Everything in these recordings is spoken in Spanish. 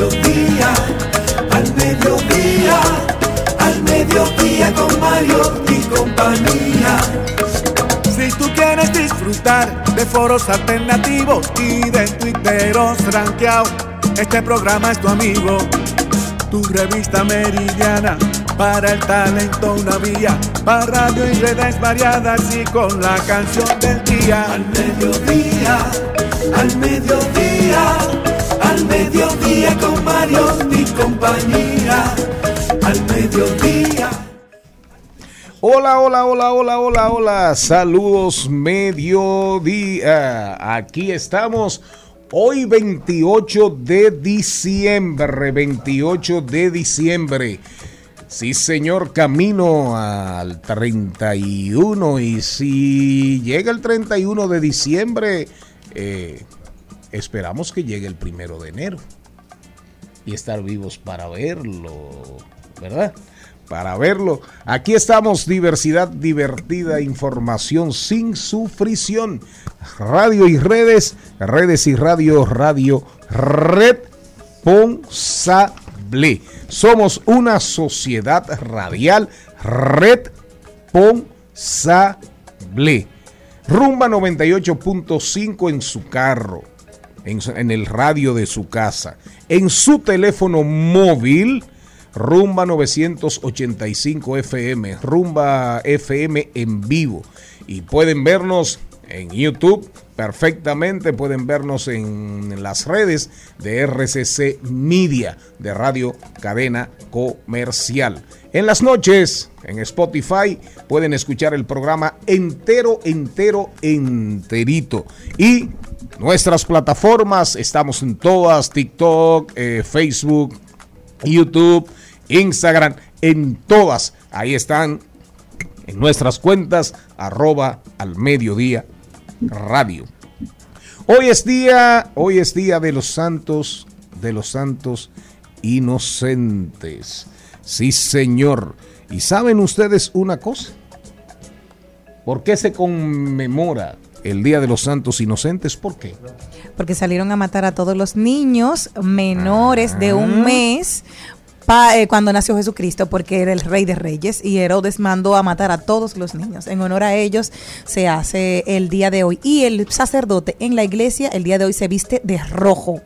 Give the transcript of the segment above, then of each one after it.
Mediodía, al mediodía, al mediodía con Mariotti y compañía. Si tú quieres disfrutar de foros alternativos y de tuiteros rankeados, este programa es tu amigo. Tu revista meridiana para el talento una vía, para radio y redes variadas y con la canción del día. Al mediodía, al mediodía, mediodía con Mario y compañía. Al mediodía. Hola, hola, hola, hola, hola, hola. Saludos mediodía. Aquí estamos. Hoy 28 de diciembre, 28 de diciembre. Sí, señor, camino al 31 y si llega el 31 de diciembre, eh, esperamos que llegue el primero de enero y estar vivos para verlo, ¿verdad? Para verlo. Aquí estamos, diversidad divertida, información sin sufrición. Radio y redes, redes y radio, radio responsable. Somos una sociedad radial responsable. Rumba 98.5 en su carro, en, el radio de su casa, en su teléfono móvil. Rumba 985 FM, Rumba FM en vivo. Y pueden vernos en YouTube perfectamente, pueden vernos en las redes de RCC Media, de Radio Cadena Comercial. En las noches, en Spotify, pueden escuchar el programa entero, entero, enterito. Y nuestras plataformas, estamos en todas, TikTok, eh, Facebook, YouTube, Instagram, en todas. Ahí están en nuestras cuentas, arroba al mediodía radio. Hoy es día, hoy es día de los santos, de los santos inocentes. Sí, señor. ¿Y saben ustedes una cosa? ¿Por qué se conmemora el Día de los Santos Inocentes? ¿Por qué? Porque salieron a matar a todos los niños menores de un mes eh, cuando nació Jesucristo, porque era el rey de reyes, y Herodes mandó a matar a todos los niños. En honor a ellos se hace el día de hoy. Y el sacerdote en la iglesia el día de hoy se viste de rojo,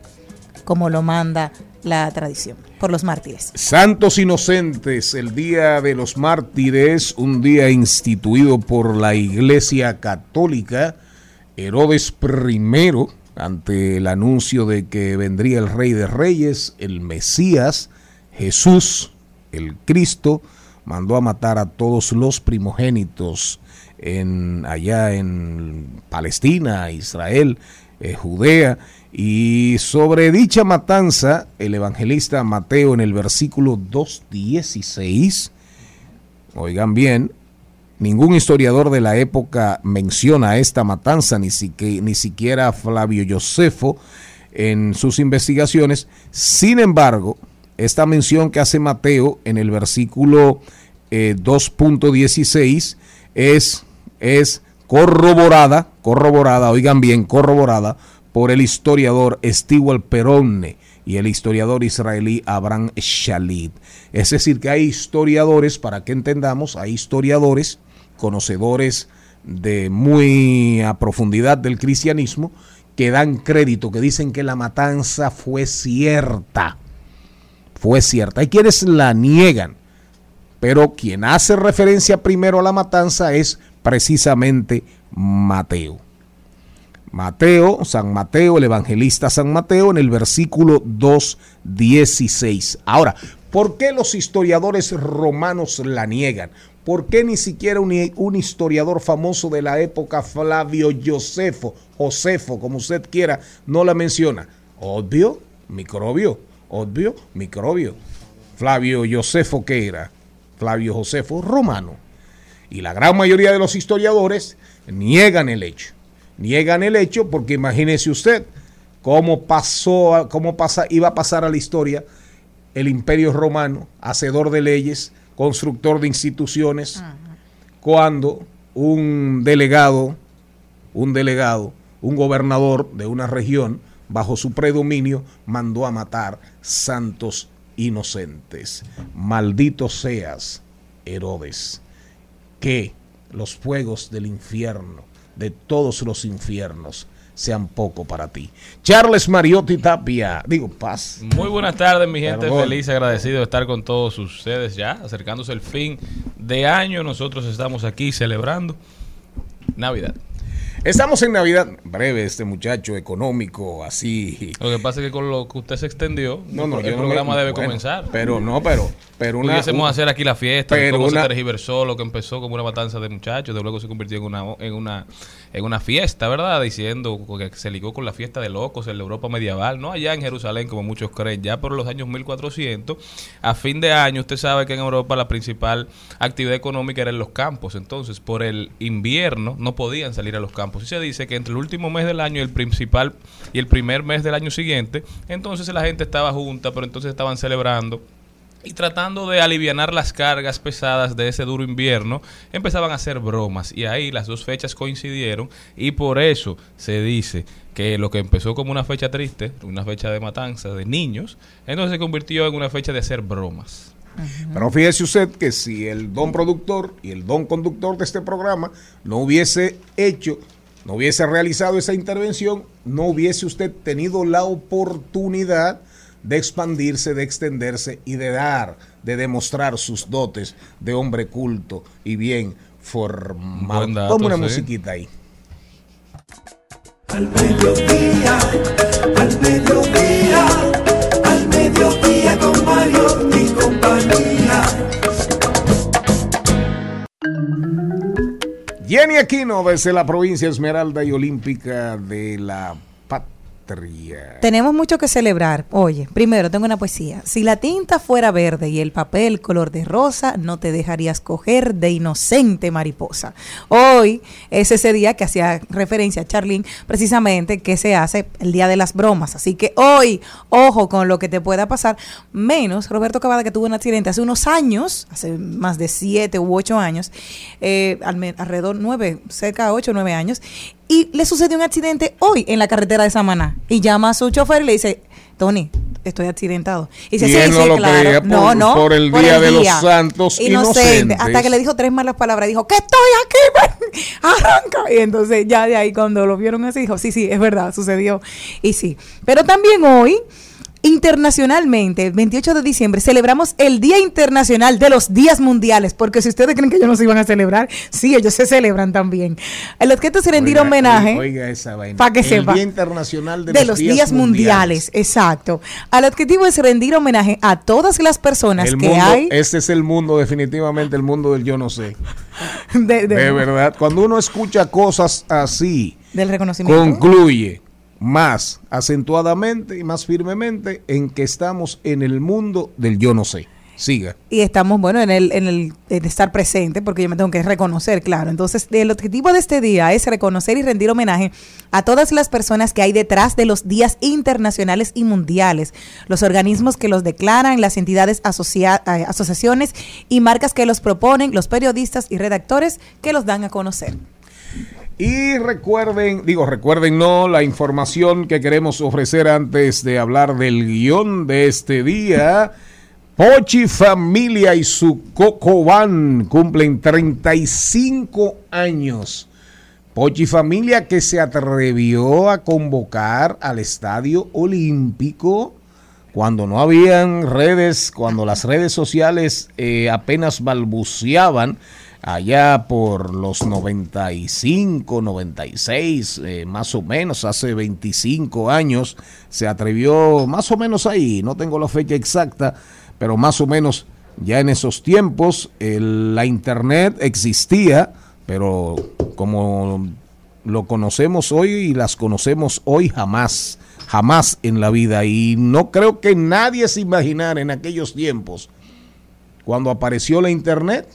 como lo manda la tradición, por los mártires. Santos Inocentes, el Día de los Mártires, un día instituido por la Iglesia Católica, Herodes I, ante el anuncio de que vendría el Rey de Reyes, el Mesías, Jesús, el Cristo, mandó a matar a todos los primogénitos en, allá en Palestina, Israel, eh, Judea. Y sobre dicha matanza, el evangelista Mateo en el versículo 2.16, oigan bien, ningún historiador de la época menciona esta matanza, ni, ni siquiera Flavio Josefo en sus investigaciones. Sin embargo, esta mención que hace Mateo en el versículo 2.16 eh, es, es corroborada, corroborada, oigan bien, corroborada por el historiador Stewart Peronne y el historiador israelí Abraham Shalit. Es decir, que hay historiadores, para que entendamos, hay historiadores, conocedores de muy a profundidad del cristianismo, que dan crédito, que dicen que la matanza fue cierta fue cierta. Hay quienes la niegan, pero quien hace referencia primero a la matanza es precisamente Mateo. Mateo, San Mateo, el evangelista San Mateo, en el versículo 2.16. Ahora, ¿por qué los historiadores romanos la niegan? ¿Por qué ni siquiera un, historiador famoso de la época, Flavio Josefo, Josefo, como usted quiera, no la menciona? Obvio, microbio obvio, microbio. Flavio Josefo, ¿qué era? Flavio Josefo Romano. Y la gran mayoría de los historiadores niegan el hecho. Niegan el hecho porque imagínese usted cómo pasó, cómo pasa, iba a pasar a la historia el imperio romano, hacedor de leyes, constructor de instituciones, cuando un delegado, un delegado, un gobernador de una región, bajo su predominio, mandó a matar santos inocentes. Maldito seas, Herodes, que los fuegos del infierno, de todos los infiernos, sean poco para ti. Charles Mariotti Tapia, digo, paz. Muy buenas tardes, mi gente. Perdón. Feliz, agradecido de estar con todos ustedes ya, acercándose el fin de año. Nosotros estamos aquí celebrando Navidad. Estamos en Navidad, breve este muchacho económico, así. Lo que pasa es que con lo que usted se extendió, No, no, el yo no programa me- debe bueno, comenzar. Pero no, pero, pero una, Pudiésemos un- hacer aquí la fiesta, de pero cómo una- se tergiversó lo que empezó como una matanza de muchachos, de luego se convirtió en una, en una, en una fiesta, ¿verdad? Diciendo que se ligó con la fiesta de locos en la Europa medieval, no allá en Jerusalén como muchos creen, ya por los años 1400, a fin de año usted sabe que en Europa la principal actividad económica era en los campos, entonces por el invierno no podían salir a los campos. Y se dice que entre el último mes del año y el principal y el primer mes del año siguiente, entonces la gente estaba junta, pero entonces estaban celebrando y tratando de alivianar las cargas pesadas de ese duro invierno, empezaban a hacer bromas. Y ahí las dos fechas coincidieron y por eso se dice que lo que empezó como una fecha triste, una fecha de matanza de niños, entonces se convirtió en una fecha de hacer bromas. Pero fíjese usted que si el don productor y el don conductor de este programa no hubiese hecho, no hubiese realizado esa intervención, no hubiese usted tenido la oportunidad de expandirse, de extenderse y de dar, de demostrar sus dotes de hombre culto y bien formado. Toma una sí. musiquita ahí. Al mediodía, al mediodía, al mediodía con Mario y compañía. Jenny Aquino desde la provincia Esmeralda y Olímpica de la Tenemos mucho que celebrar. Oye, primero tengo una poesía. Si la tinta fuera verde y el papel color de rosa, no te dejarías coger de inocente mariposa. Hoy es ese día que hacía referencia a Charlene, precisamente que se hace el día de las bromas. Así que hoy, ojo con lo que te pueda pasar. Menos Roberto Cavada, que tuvo un accidente hace unos años, hace más de siete u ocho años, eh, alrededor nueve, cerca de ocho o nueve años, y le sucedió un accidente hoy en la carretera de Samaná. Y llama a su chofer y le dice, Tony, estoy accidentado. Y dice, Y sí, no sí, lo claro. creía por- no, no, por el Día de los Santos Inocentes. Hasta que le dijo tres malas palabras. Dijo, que estoy aquí, ven, arranca. Y entonces ya de ahí cuando lo vieron así, dijo, sí, sí, es verdad, sucedió. Y sí. Pero también hoy... Internacionalmente, el 28 de diciembre, celebramos el Día Internacional de los Días Mundiales, porque si ustedes creen que ellos no se iban a celebrar, sí, ellos se celebran también. El objeto es rendir Oiga, homenaje. Oiga esa vaina. Pa' que el sepa. Día Internacional de, de, los días, mundiales. exacto. Al objetivo es rendir homenaje a todas las personas El que mundo, hay Este es el mundo, definitivamente el mundo del yo no sé. de- de- De verdad, cuando uno escucha cosas así, del reconocimiento. concluye más acentuadamente y más firmemente en que estamos en el mundo del yo no sé. Siga. y estamos, bueno, en el, en el estar presente, porque yo me tengo que reconocer, claro. Entonces, el objetivo de este día es reconocer y rendir homenaje a todas las personas que hay detrás de los días internacionales y mundiales, los organismos que los declaran, las entidades asocia- eh, asociaciones y marcas que los proponen, los periodistas y redactores que los dan a conocer. Y recuerden, digo, recuerden no la información que queremos ofrecer antes de hablar del guion de este día. Pochi Familia y su Cocobán cumplen 35 años. Pochi Familia que se atrevió a convocar al Estadio Olímpico cuando no habían redes, cuando las redes sociales eh, apenas balbuceaban, allá por los 95, 96, eh, más o menos, hace 25 años, se atrevió más o menos ahí, no tengo la fecha exacta, pero más o menos ya en esos tiempos el- la internet existía, pero como lo conocemos hoy y las conocemos hoy jamás jamás en la vida. Y no creo que nadie se imaginara en aquellos tiempos, cuando apareció la internet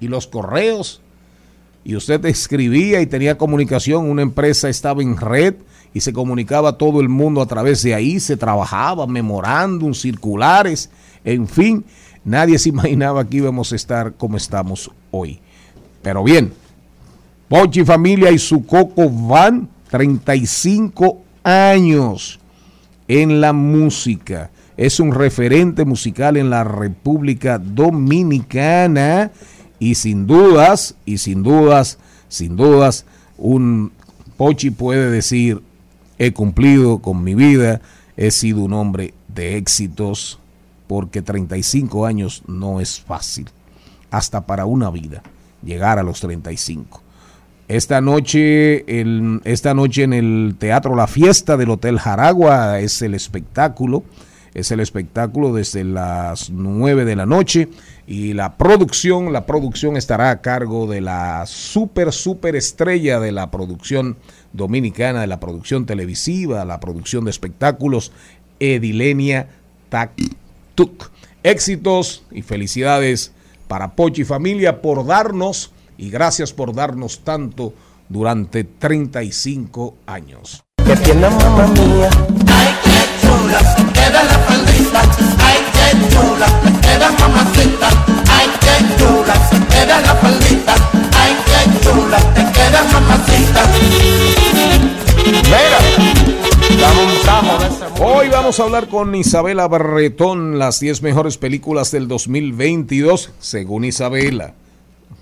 y los correos, y usted escribía y tenía comunicación, una empresa estaba en red y se comunicaba todo el mundo a través de ahí, se trabajaba, memorándum, circulares, en fin, nadie se imaginaba que íbamos a estar como estamos hoy. Pero bien, Pochi Familia y su coco van 35 años en la música. Es un referente musical en la República Dominicana y sin dudas, y sin dudas, sin dudas, un Pochi puede decir, he cumplido con mi vida, he sido un hombre de éxitos, porque 35 años no es fácil, hasta para una vida, llegar a los 35. Esta noche, el, esta noche en el Teatro La Fiesta del Hotel Jaragua es el espectáculo. Es el espectáculo desde las 9 de la noche y la producción, la producción estará a cargo de la super, super estrella de la producción dominicana, de la producción televisiva, la producción de espectáculos, Edilenia Taktuk. Éxitos y felicidades para Pochi familia por darnos y gracias por darnos tanto durante 35 años. Que tienda mamá mía. Ay, qué chula, queda la faldita. Mamacita. Ay, la. Ay, mamacita. Mira, Hoy vamos a hablar con Isabela Barretón, las 10 mejores películas del 2022, según Isabela.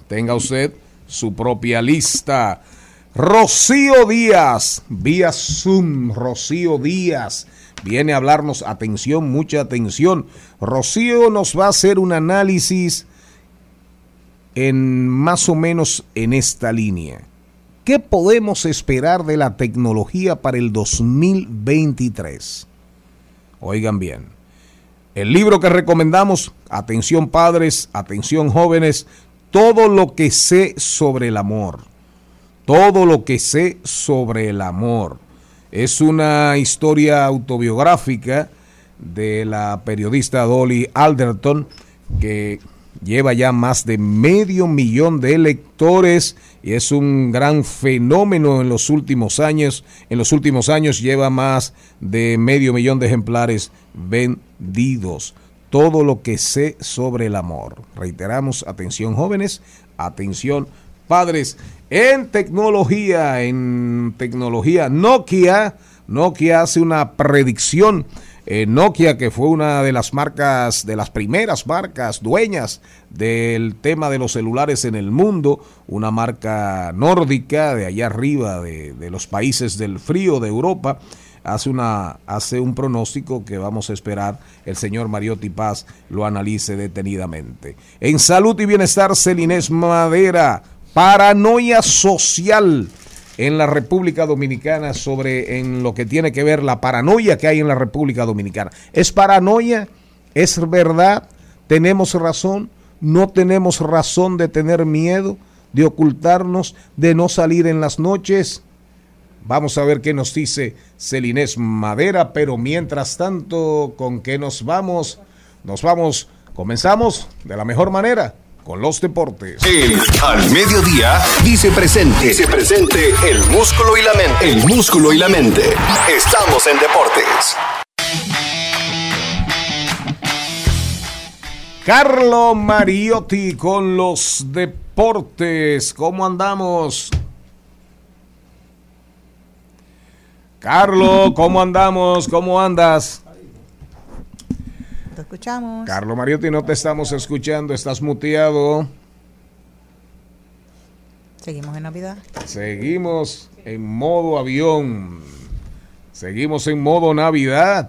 Tenga usted su propia lista. Rocío Díaz, vía Zoom, Rocío Díaz, viene a hablarnos, atención, mucha atención. Rocío nos va a hacer un análisis en más o menos en esta línea. ¿Qué podemos esperar de la tecnología para el 2023? Oigan bien. El libro que recomendamos, atención padres, atención jóvenes, todo lo que sé sobre el amor. Todo lo que sé sobre el amor. Es una historia autobiográfica de la periodista Dolly Alderton que lleva ya más de medio millón de lectores y es un gran fenómeno en los últimos años. En los últimos años lleva más de medio millón de ejemplares vendidos. Todo lo que sé sobre el amor. Reiteramos, atención jóvenes, atención padres. En tecnología, en tecnología, Nokia, Nokia hace una predicción eh, Nokia, que fue una de las marcas, de las primeras marcas dueñas del tema de los celulares en el mundo, una marca nórdica de allá arriba, de, de los países del frío de Europa, hace, una, hace un pronóstico que vamos a esperar el señor Mariotti Paz lo analice detenidamente. En salud y bienestar, Celinés Madera, paranoia social en la República Dominicana sobre en lo que tiene que ver la paranoia que hay en la República Dominicana. ¿Es paranoia? ¿Es verdad? ¿Tenemos razón? ¿No tenemos razón de tener miedo? ¿De ocultarnos? ¿De no salir en las noches? Vamos a ver qué nos dice Celinés Madera, pero mientras tanto, ¿con qué nos vamos? Nos vamos, comenzamos de la mejor manera con los deportes. El al mediodía dice presente. Dice presente el músculo y la mente. El músculo y la mente. Estamos en deportes. Carlo Mariotti con los deportes. ¿Cómo andamos? Carlo, ¿cómo andamos? ¿Cómo andas? Te escuchamos. Carlo Mariotti, no te estamos escuchando, estás muteado. Seguimos en Navidad. Seguimos en modo avión. Seguimos en modo Navidad.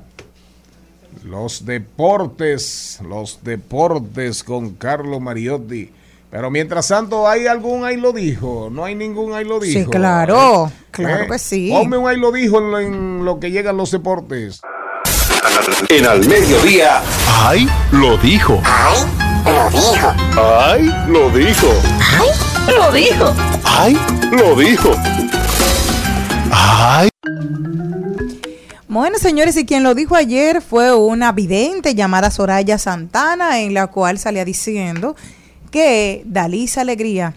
Los deportes, los deportes con Carlo Mariotti. Pero mientras tanto, ¿hay algún ahí lo dijo? No hay ningún ahí lo dijo. Sí, claro. Claro que sí. Ponme un ahí lo dijo en lo, en lo que llegan los deportes. En al mediodía. ¡Ay! Lo dijo. ¡Ay! Lo dijo. ¡Ay! Lo dijo. ¡Ay! Lo dijo. ¡Ay! Lo dijo. ¡Ay! Bueno, señores, y quien lo dijo ayer fue una vidente llamada Soraya Santana, en la cual salía diciendo que Dalisa Alegría,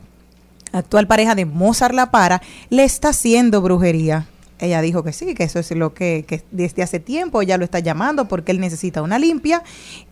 actual pareja de Mozart La Para, le está haciendo brujería. Ella dijo que sí, que eso es lo que, que desde hace tiempo ella lo está llamando porque él necesita una limpia.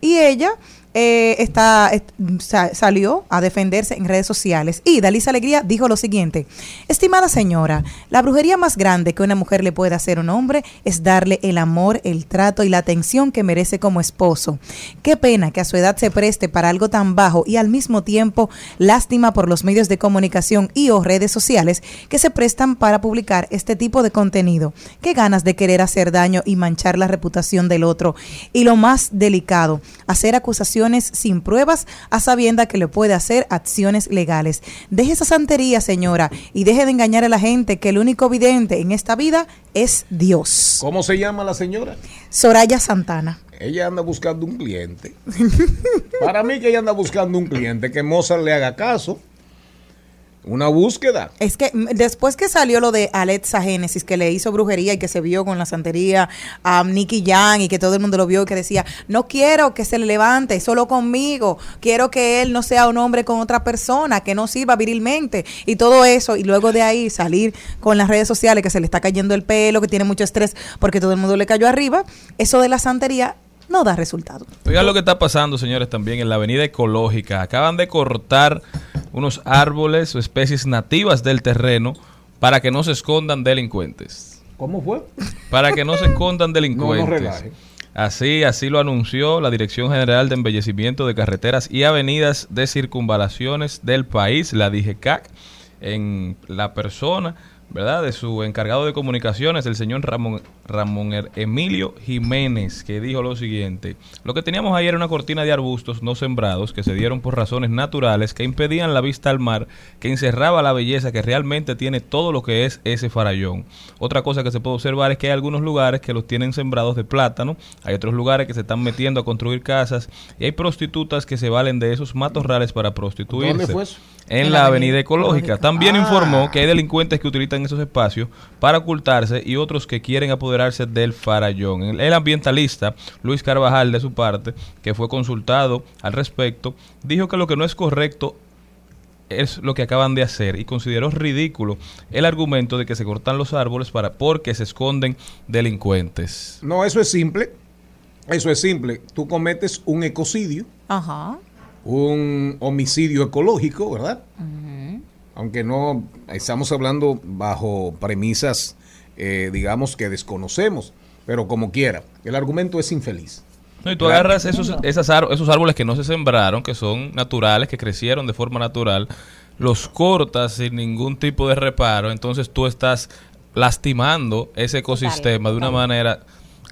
Y ella eh, está, est- sa- salió a defenderse en redes sociales y Dalisa Alegría dijo lo siguiente, estimada señora, la brujería más grande que una mujer le puede hacer a un hombre es darle el amor, el trato y la atención que merece como esposo. Qué pena que a su edad se preste para algo tan bajo y al mismo tiempo lástima por los medios de comunicación y o redes sociales que se prestan para publicar este tipo de contenido. Qué ganas de querer hacer daño y manchar la reputación del otro. Y lo más delicado, hacer acusaciones sin pruebas a sabienda que le puede hacer acciones legales. Deje esa santería, señora, y deje de engañar a la gente que el único vidente en esta vida es Dios. ¿Cómo se llama la señora? Soraya Santana. Ella anda buscando un cliente. Para mí que ella anda buscando un cliente que Mozart le haga caso. Una búsqueda. Es que mm, después que salió lo de Alexa Génesis, que le hizo brujería y que se vio con la santería a Nicky Jan y que todo el mundo lo vio y que decía, no quiero que se le levante solo conmigo, quiero que él no sea un hombre con otra persona, que no sirva virilmente y todo eso. Y luego de ahí salir con las redes sociales que se le está cayendo el pelo, que tiene mucho estrés porque todo el mundo le cayó arriba, eso de la santería no da resultado. Oigan lo que está pasando, señores, también en la avenida ecológica. Acaban de cortar unos árboles o especies nativas del terreno para que no se escondan delincuentes. ¿Cómo fue? Para que no se escondan delincuentes. no. Así, así lo anunció la Dirección General de Embellecimiento de Carreteras y Avenidas de Circunvalaciones del país, la DGCAC, en la persona, ¿verdad?, de su encargado de comunicaciones, el señor Ramón, Ramón Er- Emilio Jiménez, que dijo lo siguiente, lo que teníamos ayer era una cortina de arbustos no sembrados que se dieron por razones naturales que impedían la vista al mar, que encerraba la belleza que realmente tiene todo lo que es ese farallón. Otra cosa que se puede observar es que hay algunos lugares que los tienen sembrados de plátano, hay otros lugares que se están metiendo a construir casas y hay prostitutas que se valen de esos matorrales para prostituirse. ¿Dónde fue eso? En, la avenida ecológica. También Ah. informó que hay delincuentes que utilizan esos espacios para ocultarse y otros que quieren apoderarse del farallón. El, el ambientalista Luis Carvajal, de su parte, que fue consultado al respecto, dijo que lo que no es correcto es lo que acaban de hacer y consideró ridículo el argumento de que se cortan los árboles para porque se esconden delincuentes. No, eso es simple. Eso es simple. Tú cometes un ecocidio, Ajá. Un homicidio ecológico, ¿verdad? Aunque no estamos hablando bajo premisas, eh, digamos, que desconocemos, pero como quiera, el argumento es infeliz. No, y tú agarras esos, esas esos árboles que no se sembraron, que son naturales, que crecieron de forma natural, los cortas sin ningún tipo de reparo, entonces tú estás lastimando ese ecosistema de una manera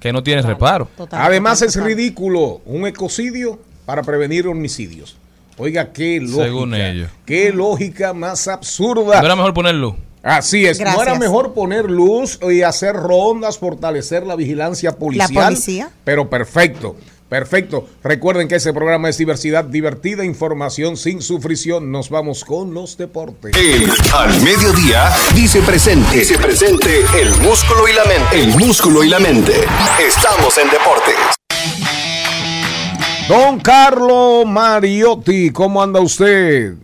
que no tiene reparo. Total, Además total, es total. ridículo un ecocidio para prevenir homicidios. Oiga, qué lógica. Según ellos. Qué lógica más absurda. ¿No era mejor poner luz? Así es, no era mejor poner luz y hacer rondas, fortalecer la vigilancia policial. policía. Pero perfecto, perfecto. Recuerden que ese programa es diversidad divertida, información sin sufrición. Nos vamos con los deportes. El al mediodía dice presente. Dice presente el músculo y la mente. El músculo y la mente. Estamos en deportes. Don Carlo Mariotti, ¿cómo anda usted?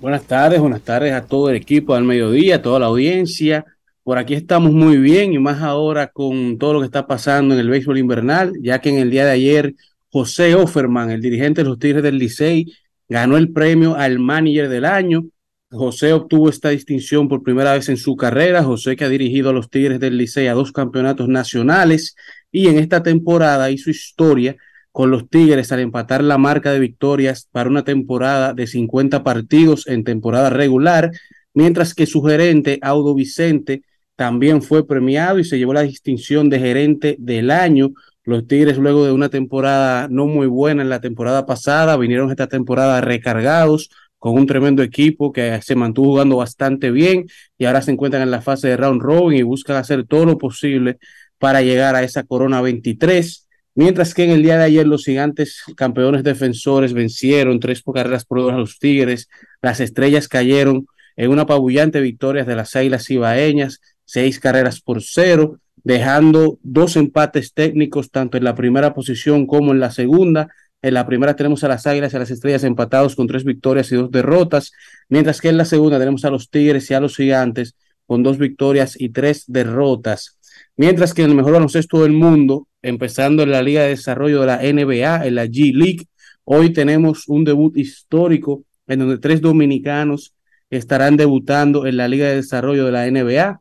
Buenas tardes, buenas tardes a todo el equipo del mediodía, a toda la audiencia. Por aquí estamos muy bien y más ahora con todo lo que está pasando en el béisbol invernal, ya que en el día de ayer José Offerman, el dirigente de los Tigres del Licey, ganó el premio al manager del año. José obtuvo esta distinción por primera vez en su carrera. José que ha dirigido a los Tigres del Licey a dos campeonatos nacionales y en esta temporada hizo historia con los Tigres al empatar la marca de victorias para una temporada de 50 partidos en temporada regular, mientras que su gerente, Audo Vicente, también fue premiado y se llevó la distinción de gerente del año. Los Tigres, luego de una temporada no muy buena en la temporada pasada, vinieron esta temporada recargados con un tremendo equipo que se mantuvo jugando bastante bien y ahora se encuentran en la fase de round robin y buscan hacer todo lo posible para llegar a esa corona 23. Mientras que en el día de ayer los gigantes campeones defensores vencieron tres carreras por dos a los Tigres, las estrellas cayeron en una apabullante victoria de las Águilas Ibaeñas, seis carreras por cero, dejando dos empates técnicos tanto en la primera posición como en la segunda. En la primera tenemos a las Águilas y a las Estrellas empatados con tres victorias y dos derrotas, mientras que en la segunda tenemos a los Tigres y a los Gigantes con dos victorias y tres derrotas. Mientras que en el mejor baloncesto del mundo, empezando en la Liga de Desarrollo de la NBA, en la G League, hoy tenemos un debut histórico en donde tres dominicanos estarán debutando en la Liga de Desarrollo de la NBA.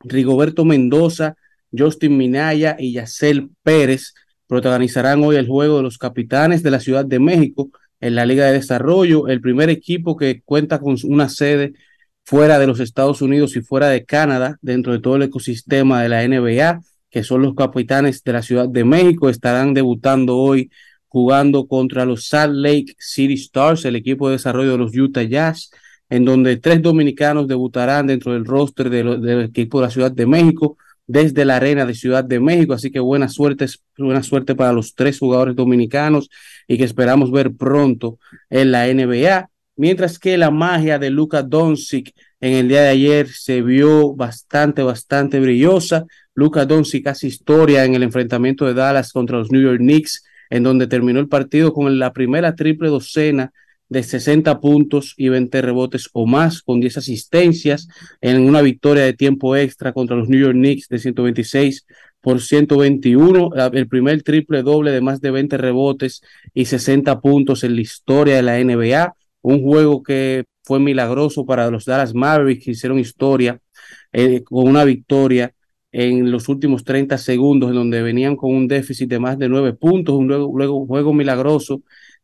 Rigoberto Mendoza, Justin Minaya y Yacel Pérez protagonizarán hoy el juego de los capitanes de la Ciudad de México en la Liga de Desarrollo, el primer equipo que cuenta con una sede fuera de los Estados Unidos y fuera de Canadá, dentro de todo el ecosistema de la NBA, que son los capitanes de la Ciudad de México, estarán debutando hoy jugando contra los Salt Lake City Stars, el equipo de desarrollo de los Utah Jazz, en donde tres dominicanos debutarán dentro del roster del equipo de la Ciudad de México desde la arena de Ciudad de México, así que buena suerte, buena suerte para los tres jugadores dominicanos y que esperamos ver pronto en la NBA, mientras que la magia de Luka Doncic en el día de ayer se vio bastante, bastante brillosa. Luka Doncic hace historia en el enfrentamiento de Dallas contra los New York Knicks, en donde terminó el partido con la primera triple docena de 60 puntos y 20 rebotes o más, con 10 asistencias en una victoria de tiempo extra contra los New York Knicks de 126 por 121, el primer triple doble de más de 20 rebotes y 60 puntos en la historia de la NBA, un juego que fue milagroso para los Dallas Mavericks, que hicieron historia eh, con una victoria en los últimos 30 segundos, en donde venían con un déficit de más de 9 puntos, un luego, luego juego milagroso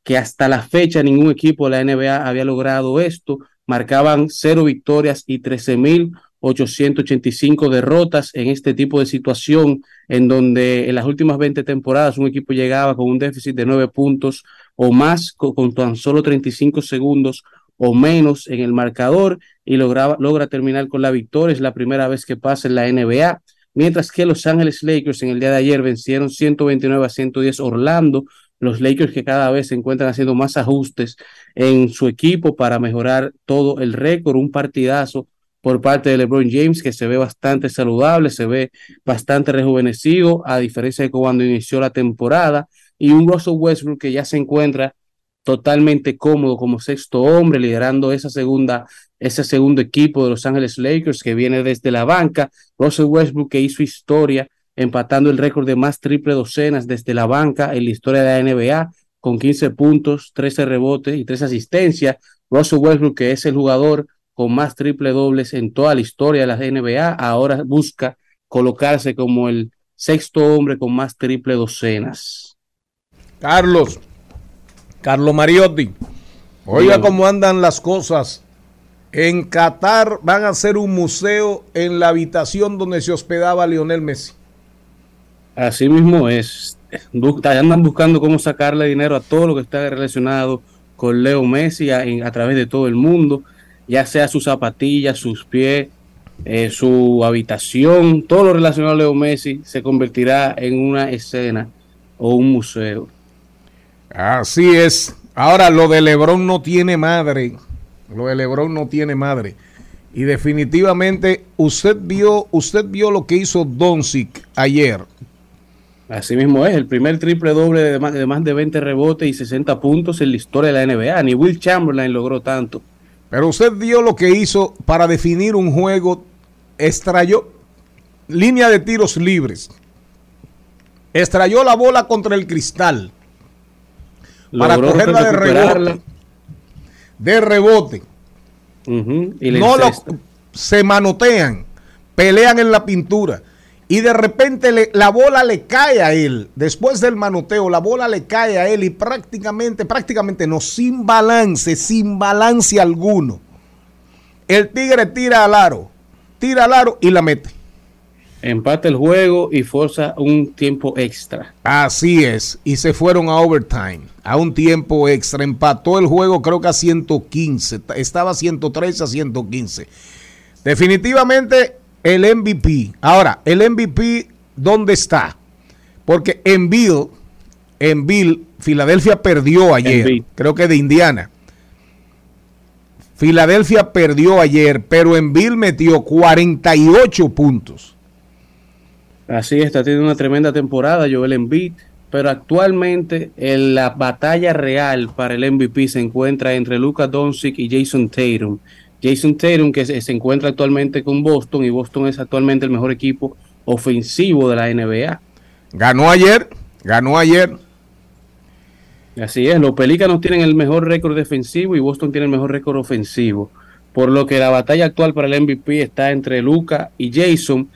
que hasta la fecha ningún equipo de la NBA había logrado esto. Marcaban cero victorias y 13.885 derrotas en este tipo de situación, en donde en las últimas 20 temporadas un equipo llegaba con un déficit de 9 puntos o más, con, tan solo 35 segundos o menos en el marcador y lograba, logra terminar con la victoria. Es la primera vez que pasa en la NBA. Mientras que Los Ángeles Lakers en el día de ayer vencieron 129 a 110 Orlando, los Lakers que cada vez se encuentran haciendo más ajustes en su equipo para mejorar todo el récord, un partidazo por parte de LeBron James que se ve bastante saludable, se ve bastante rejuvenecido, a diferencia de cuando inició la temporada, y un Russell Westbrook que ya se encuentra totalmente cómodo como sexto hombre, liderando esa segunda, ese segundo equipo de Los Ángeles Lakers que viene desde la banca. Russell Westbrook que hizo historia empatando el récord de más triple docenas desde la banca en la historia de la NBA, con 15 puntos, 13 rebotes y 3 asistencias. Russell Westbrook, que es el jugador con más triple dobles en toda la historia de la NBA, ahora busca colocarse como el sexto hombre con más triple docenas. Carlos, Carlos Mariotti, oiga cómo andan las cosas. En Qatar van a hacer un museo en la habitación donde se hospedaba Lionel Messi. Así mismo es. Andan buscando cómo sacarle dinero a todo lo que está relacionado con Leo Messi a, a través de todo el mundo, ya sea sus zapatillas, sus pies, eh, su habitación, todo lo relacionado a Leo Messi se convertirá en una escena o un museo. Así es. Ahora lo de Lebron no tiene madre. Lo de Lebron no tiene madre. Y definitivamente usted vio, usted vio lo que hizo Doncic ayer. Así mismo es, el primer triple doble de más, de más de 20 rebotes y 60 puntos en la historia de la NBA. Ni Will Chamberlain logró tanto. Pero usted vio lo que hizo para definir un juego, extrayó línea de tiros libres, extrayó la bola contra el cristal para cogerla de rebote. De rebote. Y no lo, se manotean, pelean en la pintura y de repente le- la bola le cae a él. Después del manoteo, la bola le cae a él y prácticamente, prácticamente no, sin balance, sin balance alguno. El tigre tira al aro, tira al aro y la mete. Empata el juego y forza un tiempo extra. Así es, y se fueron a overtime, a un tiempo extra. Empató el juego creo que a 115, t- estaba 113 a 115. Definitivamente el MVP. Ahora, el MVP, ¿dónde está? Porque en Bill, en Bill, Filadelfia perdió ayer, creo que de Indiana. Filadelfia perdió ayer, pero en Bill metió 48 puntos. Así está teniendo una tremenda temporada Joel Embiid, pero actualmente en la batalla real para el MVP se encuentra entre Luka Doncic y Jason Tatum. Jason Tatum que se, se encuentra actualmente con Boston y Boston es actualmente el mejor equipo ofensivo de la NBA. Ganó ayer, ganó ayer. Así es, los Pelícanos tienen el mejor récord defensivo y Boston tiene el mejor récord ofensivo. Por lo que la batalla actual para el MVP está entre Luka y Jason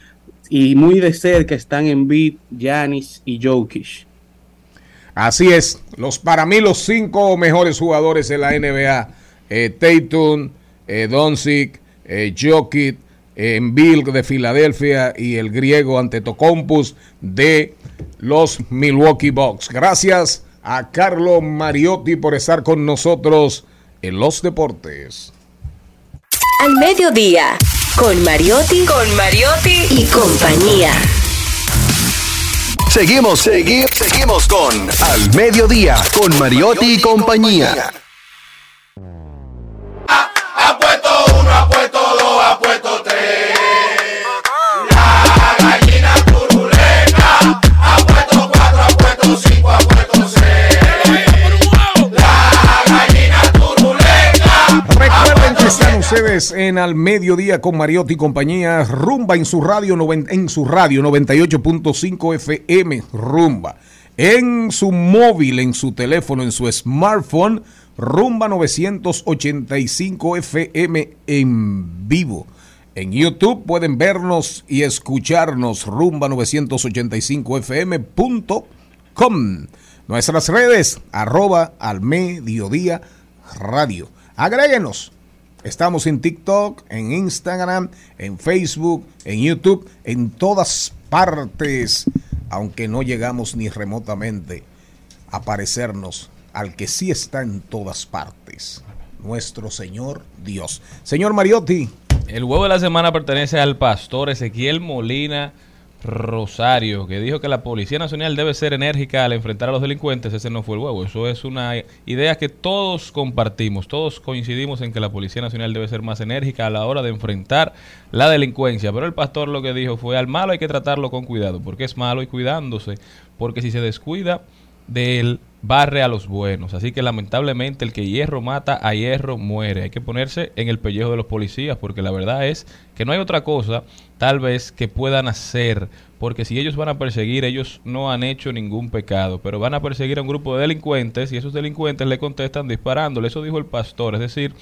y muy de cerca están Embiid, Giannis y Jokic. Así es, los para mí los cinco mejores jugadores de la NBA, eh, Tatum, eh, Doncic, eh, Jokic, eh, Embiid de Filadelfia y el griego Antetokounmpo de los Milwaukee Bucks. Gracias a Carlo Mariotti por estar con nosotros en los deportes. Al mediodía, con Mariotti, con Mariotti y compañía. Seguimos, seguimos, seguimos con Al Mediodía, con Mariotti y compañía. Ustedes en Al Mediodía con Mariotti y compañía Rumba en su radio, en su radio 98.5 FM Rumba. En su móvil, en su teléfono, en su smartphone, Rumba 985 FM en vivo. En YouTube pueden vernos y escucharnos rumba 985 fm.com. Nuestras redes, arroba al mediodía radio. Agréguenos. Estamos en TikTok, en Instagram, en Facebook, en YouTube, en todas partes, aunque no llegamos ni remotamente a parecernos al que sí está en todas partes, nuestro Señor Dios. Señor Mariotti, El huevo de la semana pertenece al pastor Ezequiel Molina Rosario, que dijo que la Policía Nacional debe ser enérgica al enfrentar a los delincuentes. Ese no fue el huevo, eso es una idea que todos compartimos, todos coincidimos en que la Policía Nacional debe ser más enérgica a la hora de enfrentar la delincuencia. Pero el pastor lo que dijo fue, al malo hay que tratarlo con cuidado, porque es malo y cuidándose, porque si se descuida de él, barre a los buenos. Así que lamentablemente el que hierro mata, a hierro muere. Hay que ponerse en el pellejo de los policías, porque la verdad es que no hay otra cosa tal vez que puedan hacer, porque si ellos van a perseguir, ellos no han hecho ningún pecado, pero van a perseguir a un grupo de delincuentes y esos delincuentes le contestan disparándole. Eso dijo el pastor, es decir,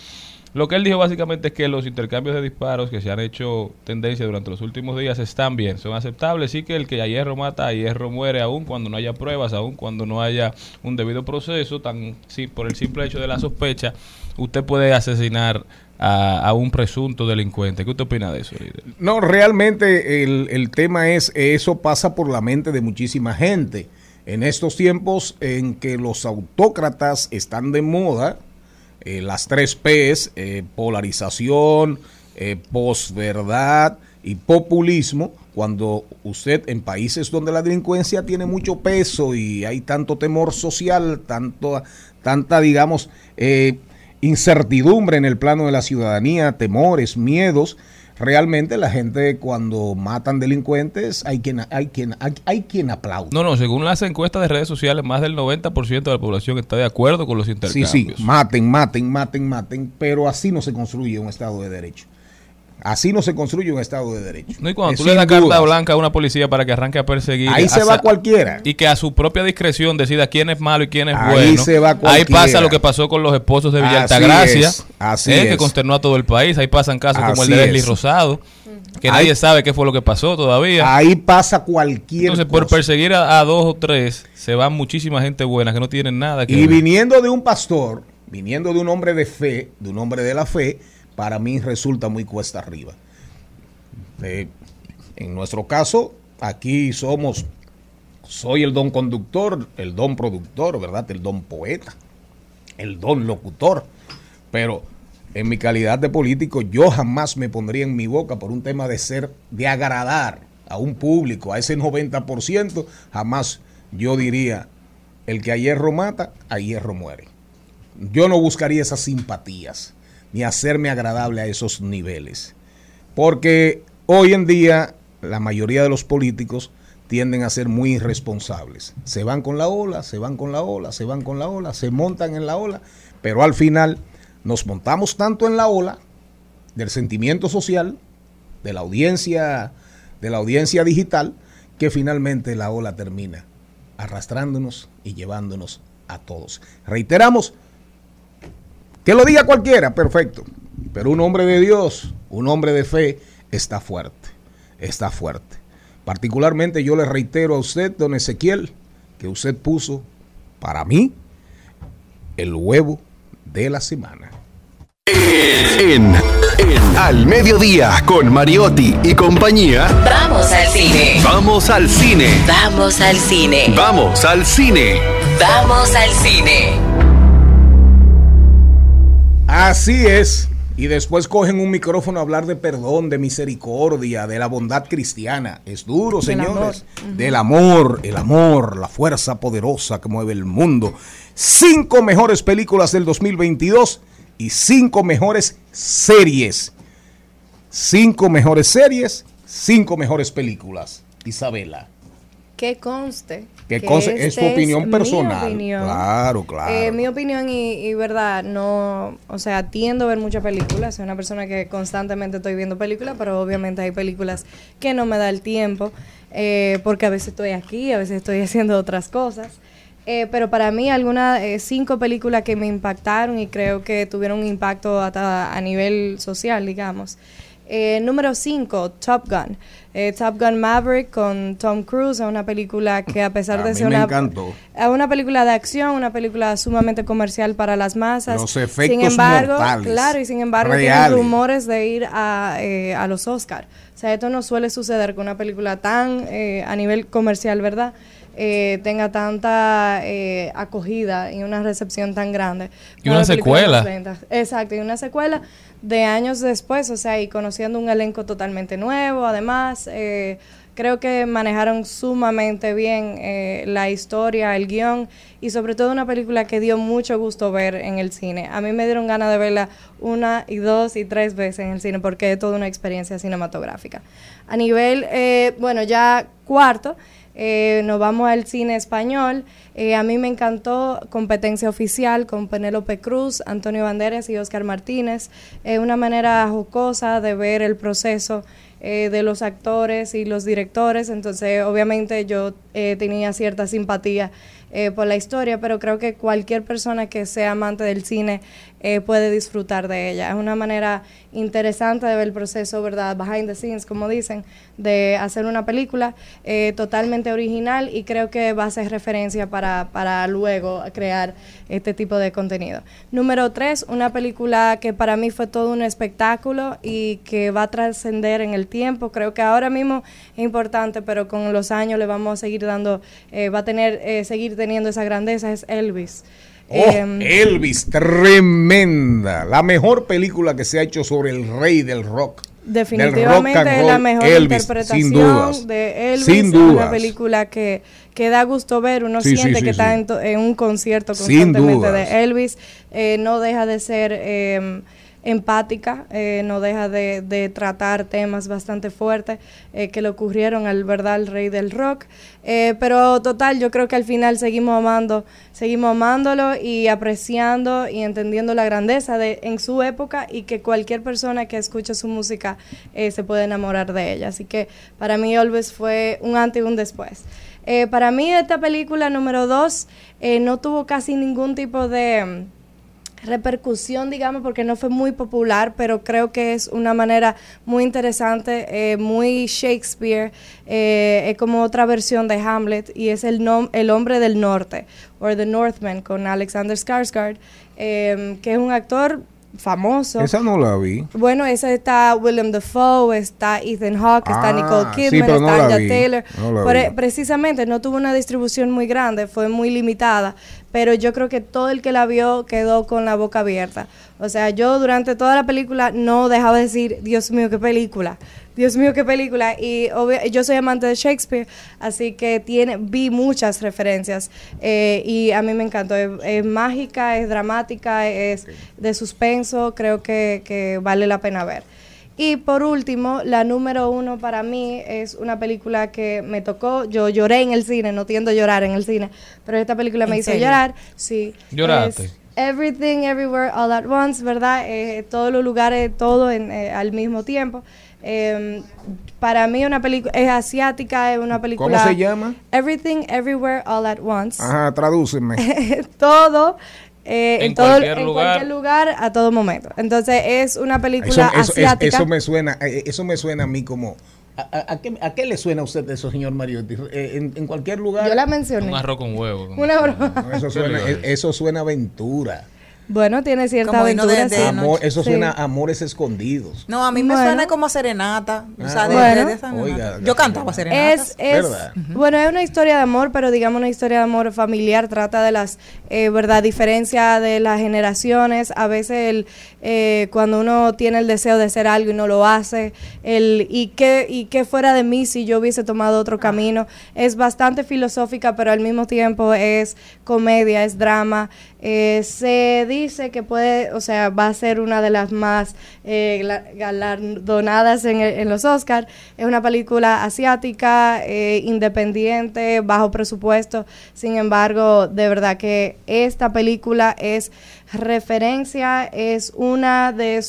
lo que él dijo básicamente es que los intercambios de disparos que se han hecho tendencia durante los últimos días están bien, son aceptables y que el que a hierro mata, a hierro muere, aun cuando no haya pruebas, aun cuando no haya un debido proceso, tan sí, por el simple hecho de la sospecha, usted puede asesinar a, a un presunto delincuente. ¿Qué usted opina de eso, líder? No, realmente el, el tema es, eso pasa por la mente de muchísima gente. En estos tiempos en que los autócratas están de moda, eh, las tres P's, eh, polarización, eh, posverdad y populismo, cuando usted en países donde la delincuencia tiene mucho peso y hay tanto temor social, tanto, tanta, digamos, eh, incertidumbre en el plano de la ciudadanía, temores, miedos, realmente la gente cuando matan delincuentes hay quien hay quien hay, hay quien aplaude. No, no, según las encuestas de redes sociales, más del 90% de la población está de acuerdo con los Sí, intercambios. sí, maten, maten, maten, maten, pero así no se construye un Estado de Derecho. Así no se construye un Estado de Derecho. No, y cuando Eh, tú le das carta blanca a una policía para que arranque a perseguir. Ahí se va cualquiera. Y que a su propia discreción decida quién es malo y quién es Ahí bueno. se va Ahí pasa lo que pasó con los esposos de Villa Así Altagracia, es, así eh, que es. consternó a todo el país. Ahí pasan casos como el de Leslie es. Rosado, que Ahí- nadie sabe qué fue lo que pasó todavía. Ahí pasa cualquier Entonces, por perseguir a, a dos o tres, se va muchísima gente buena que no tienen nada que Y ver. viniendo de un pastor, viniendo de un hombre de fe, de un hombre de la fe, para mí resulta muy cuesta arriba. Eh, en nuestro caso, aquí somos, soy el don conductor, el don productor, ¿verdad? El don poeta, el don locutor. Pero en mi calidad de político, yo jamás me pondría en mi boca por un tema de ser, de agradar a un público, a ese 90%, jamás yo diría, el que a hierro mata, a hierro muere. Yo no buscaría esas simpatías, ni hacerme agradable a esos niveles. Porque hoy en día la mayoría de los políticos tienden a ser muy irresponsables. Se van con la ola, se van con la ola, se van con la ola, se montan en la ola, pero al final nos montamos tanto en la ola del sentimiento social, de la audiencia, de la audiencia digital, que finalmente la ola termina arrastrándonos y llevándonos a todos. Reiteramos, que lo diga cualquiera, perfecto. Pero un hombre de Dios, un hombre de fe, está fuerte, está fuerte. Particularmente yo le reitero a usted, don Ezequiel, que usted puso para mí el huevo de la semana. En, en Al Mediodía con Mariotti y compañía. Vamos al cine. Vamos al cine. Vamos al cine. Vamos al cine. Vamos al cine. Así es. Y después cogen un micrófono a hablar de perdón, de misericordia, de la bondad cristiana. Es duro, Del señores. Del amor, el amor, la fuerza poderosa que mueve el mundo. Cinco mejores películas del 2022 y cinco mejores series. Cinco mejores series, cinco mejores películas. Isabela. Que conste. Que conste, es tu este opinión mi personal. opinión. Claro, claro. Eh, mi opinión y, y verdad, no, o sea, tiendo a ver muchas películas, soy una persona que constantemente estoy viendo películas, pero obviamente hay películas que no me da el tiempo, eh, porque a veces estoy aquí, a veces estoy haciendo otras cosas. Eh, pero para mí, algunas eh, cinco películas que me impactaron y creo que tuvieron un impacto hasta a nivel social, digamos. Eh, número 5, Top Gun. Eh, Top Gun Maverick con Tom Cruise es una película que a pesar A de mí ser una, es una película de acción, una película sumamente comercial para las masas. Los efectos sin embargo, mortales, claro, y sin embargo tienen reales. rumores de ir a, eh, a los Oscars. O sea, esto no suele suceder con una película tan eh, a nivel comercial, ¿verdad? Eh, tenga tanta eh, acogida y una recepción tan grande. Y una secuela. 30. Exacto, y una secuela de años después, o sea, y conociendo un elenco totalmente nuevo, además, eh, creo que manejaron sumamente bien eh, la historia, el guion y sobre todo una película que dio mucho gusto ver en el cine. A mí me dieron ganas de verla una y dos y tres veces en el cine porque es toda una experiencia cinematográfica. A nivel, eh, bueno, ya cuarto, eh, nos vamos al cine español. Eh, a mí me encantó Competencia Oficial con Penélope Cruz, Antonio Banderas y Oscar Martínez. Es una manera jocosa de ver el proceso eh, de los actores y los directores. Entonces, obviamente yo eh, tenía cierta simpatía eh, por la historia, pero creo que cualquier persona que sea amante del cine eh, puede disfrutar de ella. Es una manera interesante de ver el proceso, ¿verdad? Behind the scenes, como dicen, de hacer una película eh, totalmente original y creo que va a ser referencia para, para luego crear este tipo de contenido. Número tres, una película que para mí fue todo un espectáculo y que va a trascender en el tiempo. Creo que ahora mismo es importante, pero con los años le vamos a seguir dando, va a tener, seguir teniendo esa grandeza, es Elvis. Oh, Em, Elvis, tremenda. La mejor película que se ha hecho sobre el rey del rock. Definitivamente rock es la mejor Elvis, interpretación sin dudas. de Elvis. Sin dudas. una película que, que da gusto ver. Uno Sí, siente sí, que está en, un concierto constantemente de Elvis. Eh, no deja de ser eh, empática, eh, no deja de, tratar temas bastante fuertes eh, que le ocurrieron al verdad al rey del rock. Eh, pero total, yo creo que al final seguimos amando, seguimos amándolo y apreciando y entendiendo la grandeza de en su época y que cualquier persona que escuche su música se puede enamorar de ella. Así que para mí Elvis fue un antes y un después. Para mí esta película número dos eh, no tuvo casi ningún tipo de repercusión, digamos, porque no fue muy popular, pero creo que es una manera muy interesante, eh, muy Shakespeare, eh, es como otra versión de Hamlet y es el, nom- el hombre del norte, o The Northman, con Alexander Skarsgård, eh, que es un actor famoso. Esa no la vi. Bueno, ese está William Dafoe, está Ethan Hawke, está Ah, Nicole Kidman, está vi, Taylor. no precisamente no tuvo una distribución muy grande, fue muy limitada, pero yo creo que todo el que la vio quedó con la boca abierta. O sea, yo durante toda la película no dejaba de decir, Dios mío, qué película. Dios mío, qué película. Y obvio- yo soy amante de Shakespeare, así que tiene, vi muchas referencias eh, y a mí me encantó. Es, es mágica, es dramática, es de suspenso, creo que, que vale la pena ver. Y por último, la número uno para mí es una película que me tocó. Yo lloré en el cine, no tiendo a llorar en el cine, pero esta película me ¿En hizo serio? llorar. Sí. Lloraste. Es Everything, Everywhere, All at Once, ¿verdad? Eh, todos los lugares, todo en, eh, al mismo tiempo. Eh, para mí una película es asiática, es una película... ¿Cómo se llama? Everything, Everywhere, All at Once. Ajá, tradúceme. todo eh, en, En todo, cualquier en lugar. cualquier lugar a todo momento. Entonces es una Eso, película eso- es- asiática. eso me suena, eh, eso me suena a mí como. ¿A, a- a qué, a qué le suena a usted eso, señor Mariotti? Eh, en, en cualquier lugar. Yo la mencioné. Un arroz con huevo. como- Una broma. No, eso suena, eh, eso aventura. Bueno, tiene cierta Como hino de- aventura. de sí. Amor, eso Sí. suena a amores escondidos. No, a mí me Bueno. suena como a serenata. O sea, de, Bueno. de- de esa Oiga, serenata. Yo cantaba serenatas. Es, es ¿Verdad? bueno, es una historia de amor, pero digamos una historia de amor familiar, trata de las, eh, verdad, diferencia de las generaciones, a veces el, eh, cuando uno tiene el deseo de hacer algo y no lo hace, el y qué, y qué fuera de mí si yo hubiese tomado otro camino, es bastante filosófica, pero al mismo tiempo es comedia, es drama, eh, se dice que puede, o sea, va a ser una de las más eh, galardonadas en, en los Oscars. Es una película asiática, eh, independiente, bajo presupuesto. Sin embargo, de verdad que esta película es referencia, es una de...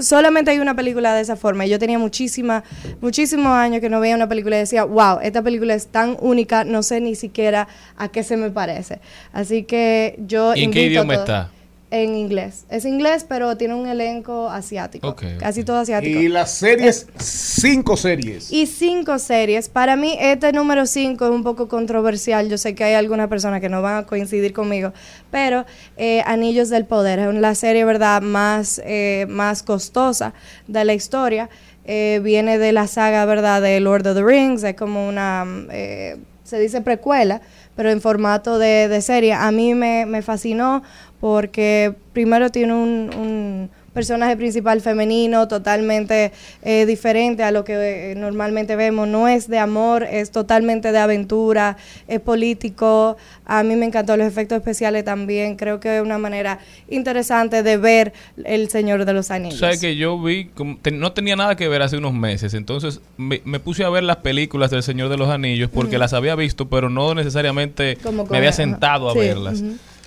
Solamente hay una película de esa forma. Yo tenía muchísima, muchísimos años que no veía una película y decía, wow, esta película es tan única, no sé ni siquiera a qué se me parece. Así que yo... ¿Y en qué idioma está? En inglés. Es inglés, pero tiene un elenco asiático. Casi todo asiático. Y las series, cinco series. Y cinco series. Para mí, este número cinco es un poco controversial. Yo sé que hay algunas personas que no van a coincidir conmigo, pero eh, Anillos del Poder es la serie, ¿verdad?, más, eh, más costosa de la historia. Eh, viene de la saga, ¿verdad?, de Lord of the Rings. Es como una, eh, se dice precuela, pero en formato de, de serie. A mí me, me fascinó porque primero tiene un, un personaje principal femenino totalmente eh, diferente a lo que eh, normalmente vemos. No es de amor, es totalmente de aventura, es político. A mí me encantó los efectos especiales también. Creo que es una manera interesante de ver El Señor de los Anillos. ¿Sabes que yo vi, como- te- no tenía nada que ver hace unos meses, entonces me, me puse a ver las películas del Señor de los Anillos porque las había visto, pero no necesariamente Como me había sentado a verlas.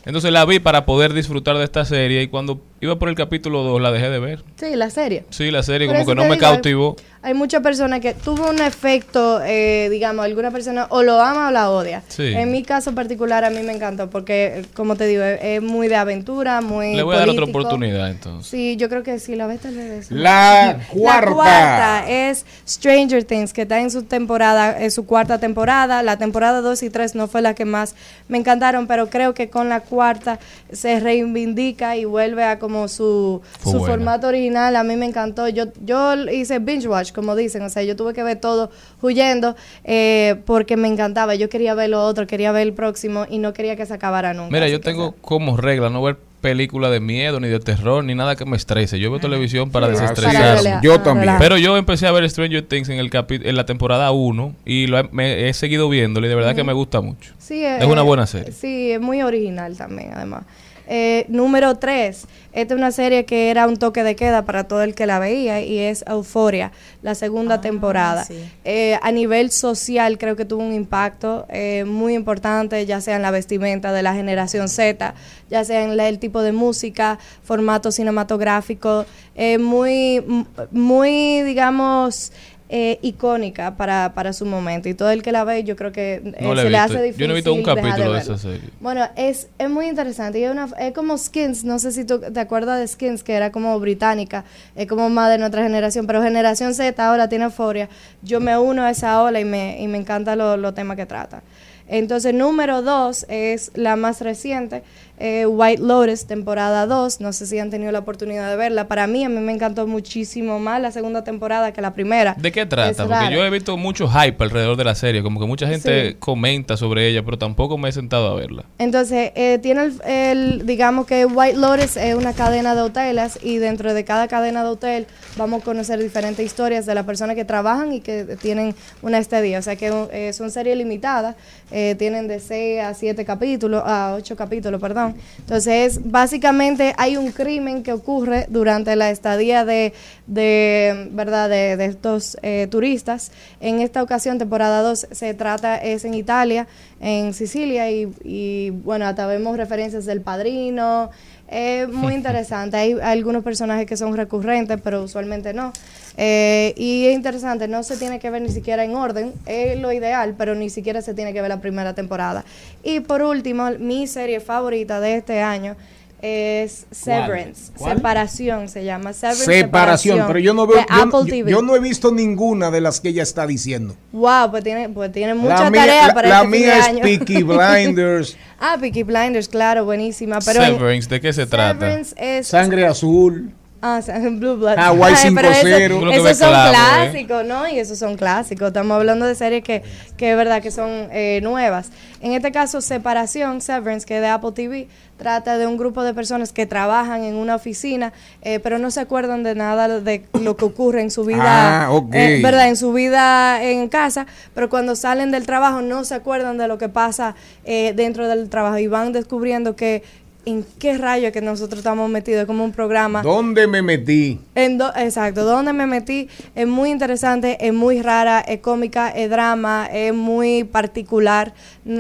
Entonces la vi para poder disfrutar de esta serie y cuando iba por el capítulo 2 la dejé de ver. Sí, la serie. Sí, la serie Por como que no me digo, hay- cautivó. Hay muchas personas que tuvo un efecto, eh, digamos, alguna persona o lo ama o la odia. Sí. En mi caso particular a mí me encantó porque, eh, como te digo, es, es muy de aventura, muy Le voy a dar otra político. oportunidad entonces. Sí, yo creo que sí, la ves tal vez. La cuarta. La cuarta es Stranger Things, que está en su temporada, en su cuarta temporada. La temporada 2 y 3 no fue la que más me encantaron, pero creo que con la cuarta se reivindica y vuelve a como su, Fue su buena. formato original. A mí me encantó. Yo, yo hice binge watch, como dicen. O sea, yo tuve que ver todo huyendo eh, porque me encantaba. Yo quería ver lo otro, quería ver el próximo y no quería que se acabara nunca. Mira, yo tengo sea, como regla no ver películas de miedo, ni de terror, ni nada que me estrese. Yo veo televisión para Ah, sí. desestresarme. Para relea- Yo también. Pero yo empecé a ver Stranger Things en el capi- en la temporada 1 y lo he, me he seguido viéndolo y de verdad que me gusta mucho. Sí, Es una eh, buena serie. Sí, es muy original también, además. Eh, número 3. Esta es una serie que era un toque de queda para todo el que la veía y es Euphoria, la segunda Ah, temporada. sí. Eh, a nivel social creo que tuvo un impacto eh, muy importante, ya sea en la vestimenta de la generación Z, ya sea en la- el tipo de música, formato cinematográfico, eh, muy, muy, digamos... eh, icónica para, para su momento y todo el que la ve yo creo que eh, No se le hace difícil Yo no he visto un capítulo de esa serie. Bueno, es, es muy interesante. Y es, una, es como Skins, no sé si tú te acuerdas de Skins, que era como británica, es como más de nuestra generación, pero generación Z ahora tiene euforia. Yo me uno a esa ola y me, y me encanta los lo temas que trata. Entonces, número dos es la más reciente, eh, White Lotus, temporada 2. No sé si han tenido la oportunidad de verla. Para mí, a mí me encantó muchísimo más la segunda temporada que la primera. ¿De qué Es trata? Porque rara. yo he visto mucho hype alrededor de la serie, como que mucha gente Sí. comenta sobre ella, pero tampoco me he sentado a verla. Entonces, eh, tiene el, el- digamos que White Lotus es una cadena de hoteles y dentro de cada cadena de hotel vamos a conocer diferentes historias de las personas que trabajan y que tienen una estadía. O sea que eh, son series limitadas, eh, tienen de 6 a 7 capítulos, a 8 capítulos, perdón. Entonces, básicamente hay un crimen que ocurre durante la estadía de, de verdad de, de estos eh, turistas. En esta ocasión, temporada 2, se trata, es en Italia, en Sicilia, y, y bueno, hasta vemos referencias del padrino. Es muy interesante. Hay algunos personajes que son recurrentes, pero usualmente no. Eh, y es interesante, no se tiene que ver ni siquiera en orden, es lo ideal, pero ni siquiera se tiene que ver la primera temporada. Y por último, mi serie favorita de este año es Severance. ¿Cuál? Separación se llama. Severance, Separación, pero yo no veo, yo, Apple yo- TV. yo no he visto ninguna de las que ella está diciendo. Wow, pues tiene, pues tiene mucha la mía, tarea la- para la este fin mía de es año. Peaky Blinders, ah, Peaky Blinders, claro, buenísima. Pero Severance, ¿de qué se trata? Severance es Sangre Azul. Ah, o sea, Blue Blood. Hawaii pero 5-0. eso- Esos son ¿eh? clásicos, ¿no? Y esos son clásicos. Estamos hablando de series que, que es verdad que son eh, nuevas. En este caso, Separación, Severance, que es de Apple TV, trata de un grupo de personas que trabajan en una oficina, eh, pero no se acuerdan de nada de lo que ocurre en su vida, Ah, ok. eh, ¿verdad? En su vida en casa, pero cuando salen del trabajo no se acuerdan de lo que pasa eh, dentro del trabajo y van descubriendo que en qué rayo que nosotros estamos metidos, es como un programa. ¿Dónde me metí? En do- exacto, ¿dónde me metí? Es muy interesante, es muy rara, es cómica, es drama, es muy particular.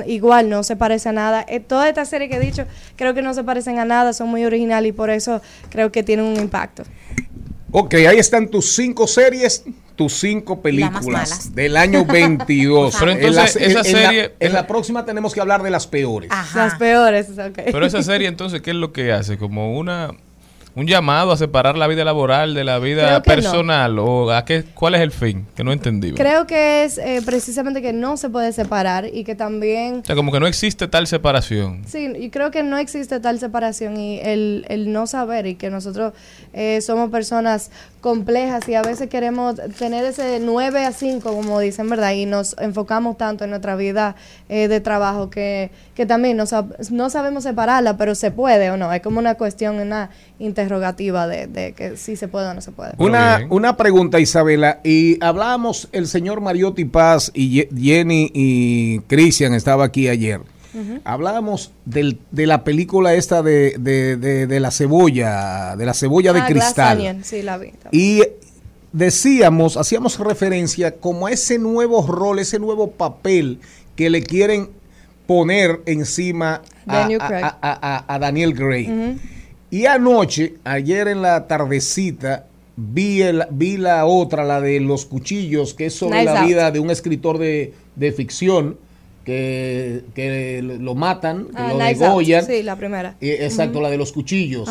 Igual no se parece a nada. Eh, toda esta serie que he dicho, creo que no se parecen a nada, son muy originales y por eso creo que tienen un impacto. Ok, ahí están tus cinco series, tus cinco las películas del año 22. Pero En la- entonces, esa en la- serie- En la, próxima tenemos que hablar de las peores. Ajá. Las peores, ok. Pero esa serie entonces, ¿qué es lo que hace? Como una un llamado a separar la vida laboral de la vida no. personal o a qué cuál es el fin que no entendí. Creo que es eh, precisamente que no se puede separar y que también O sea, como que no existe tal separación. Sí, y creo que no existe tal separación y el, el no saber y que nosotros eh, somos personas complejas y a veces queremos tener ese 9 a 5, como dicen, ¿verdad? Y nos enfocamos tanto en nuestra vida eh, de trabajo que, que también no, sab- no sabemos separarla, pero se puede o no. Es como una cuestión, una interrogativa de, de que si se puede o no se puede. Una, una pregunta, Isabela. Y hablábamos, el señor Mariotti Paz y Jenny y Cristian estaba aquí ayer. Hablábamos del, de la película esta de, de, de- de la cebolla, de la cebolla de Ah, cristal. Onion, sí, la vi. Y decíamos, hacíamos referencia como a ese nuevo rol, ese nuevo papel que le quieren poner encima a, Daniel a- Craig. a- a- a Daniel Gray. Y anoche, ayer en la tardecita, vi, el- vi la otra, la de los cuchillos, que es sobre la Out. vida de un escritor de, de ficción que, que lo matan, que Ah, lo Out, degollan. Sí, la primera. Eh, Exacto, la de los cuchillos.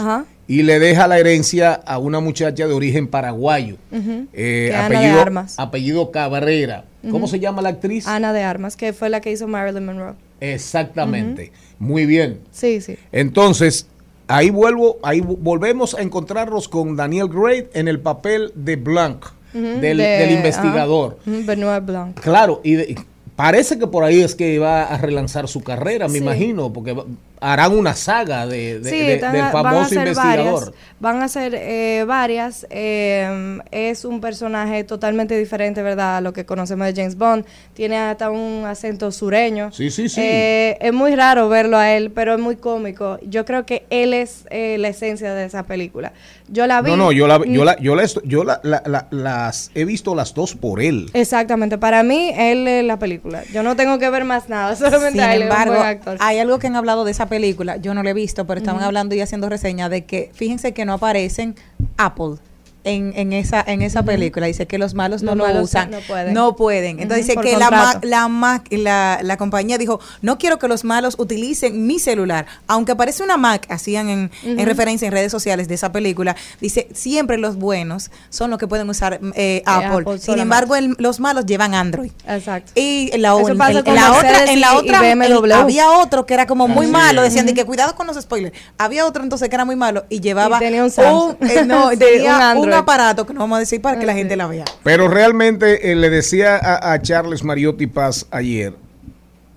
Y le deja la herencia a una muchacha de origen paraguayo. Eh, Que Ana de apellido, Armas. apellido Cabrera. ¿Cómo se llama la actriz? Ana de Armas, que fue la que hizo Marilyn Monroe. Exactamente. Muy bien. Sí, sí. Entonces, ahí vuelvo, ahí vo- volvemos a encontrarnos con Daniel Gray en el papel de Blanc, del, de- del investigador. Benoit Blanc. Claro, y, de- parece que por ahí es que va a relanzar su carrera, me Sí. imagino, porque harán una saga de, de- Sí, de- del van famoso hacer investigador. varias. Van a ser eh, varias. eh, es un personaje totalmente diferente, ¿verdad? A lo que conocemos de James Bond. Tiene hasta un acento sureño. Sí, sí, sí. Eh, es muy raro verlo a él, pero es muy cómico. Yo creo que él es eh, la esencia de esa película. Yo la vi. No, no, yo, la, yo, la, yo, la, yo la- la- la- las he visto las dos por él. Exactamente. Para mí, él es la película. Yo no tengo que ver más nada. Solamente Sin a él. es un embargo, buen actor. hay algo que han hablado de esa película, yo no la he visto, pero estaban hablando y haciendo reseña de que, fíjense que no aparecen Apple. En, en esa en esa película. Dice que los malos no Los lo malos usan no pueden. no pueden. Entonces dice que la, la, la la compañía dijo no quiero que los malos utilicen mi celular aunque aparece una Mac hacían en, en referencia en redes sociales de esa película dice siempre los buenos son los que pueden usar eh, Apple. Apple sin embargo el- los malos llevan Android Exacto. y la, con la otra, en la otra el- había otro que era como muy Así malo, decían de que cuidado con los spoilers. Había otro entonces que era muy malo y llevaba Y tenía un Samsung. eh, no, tenía un un, aparato que no vamos a decir para que la gente la vea. Pero realmente eh, le decía a, a Charles Mariotti Paz ayer,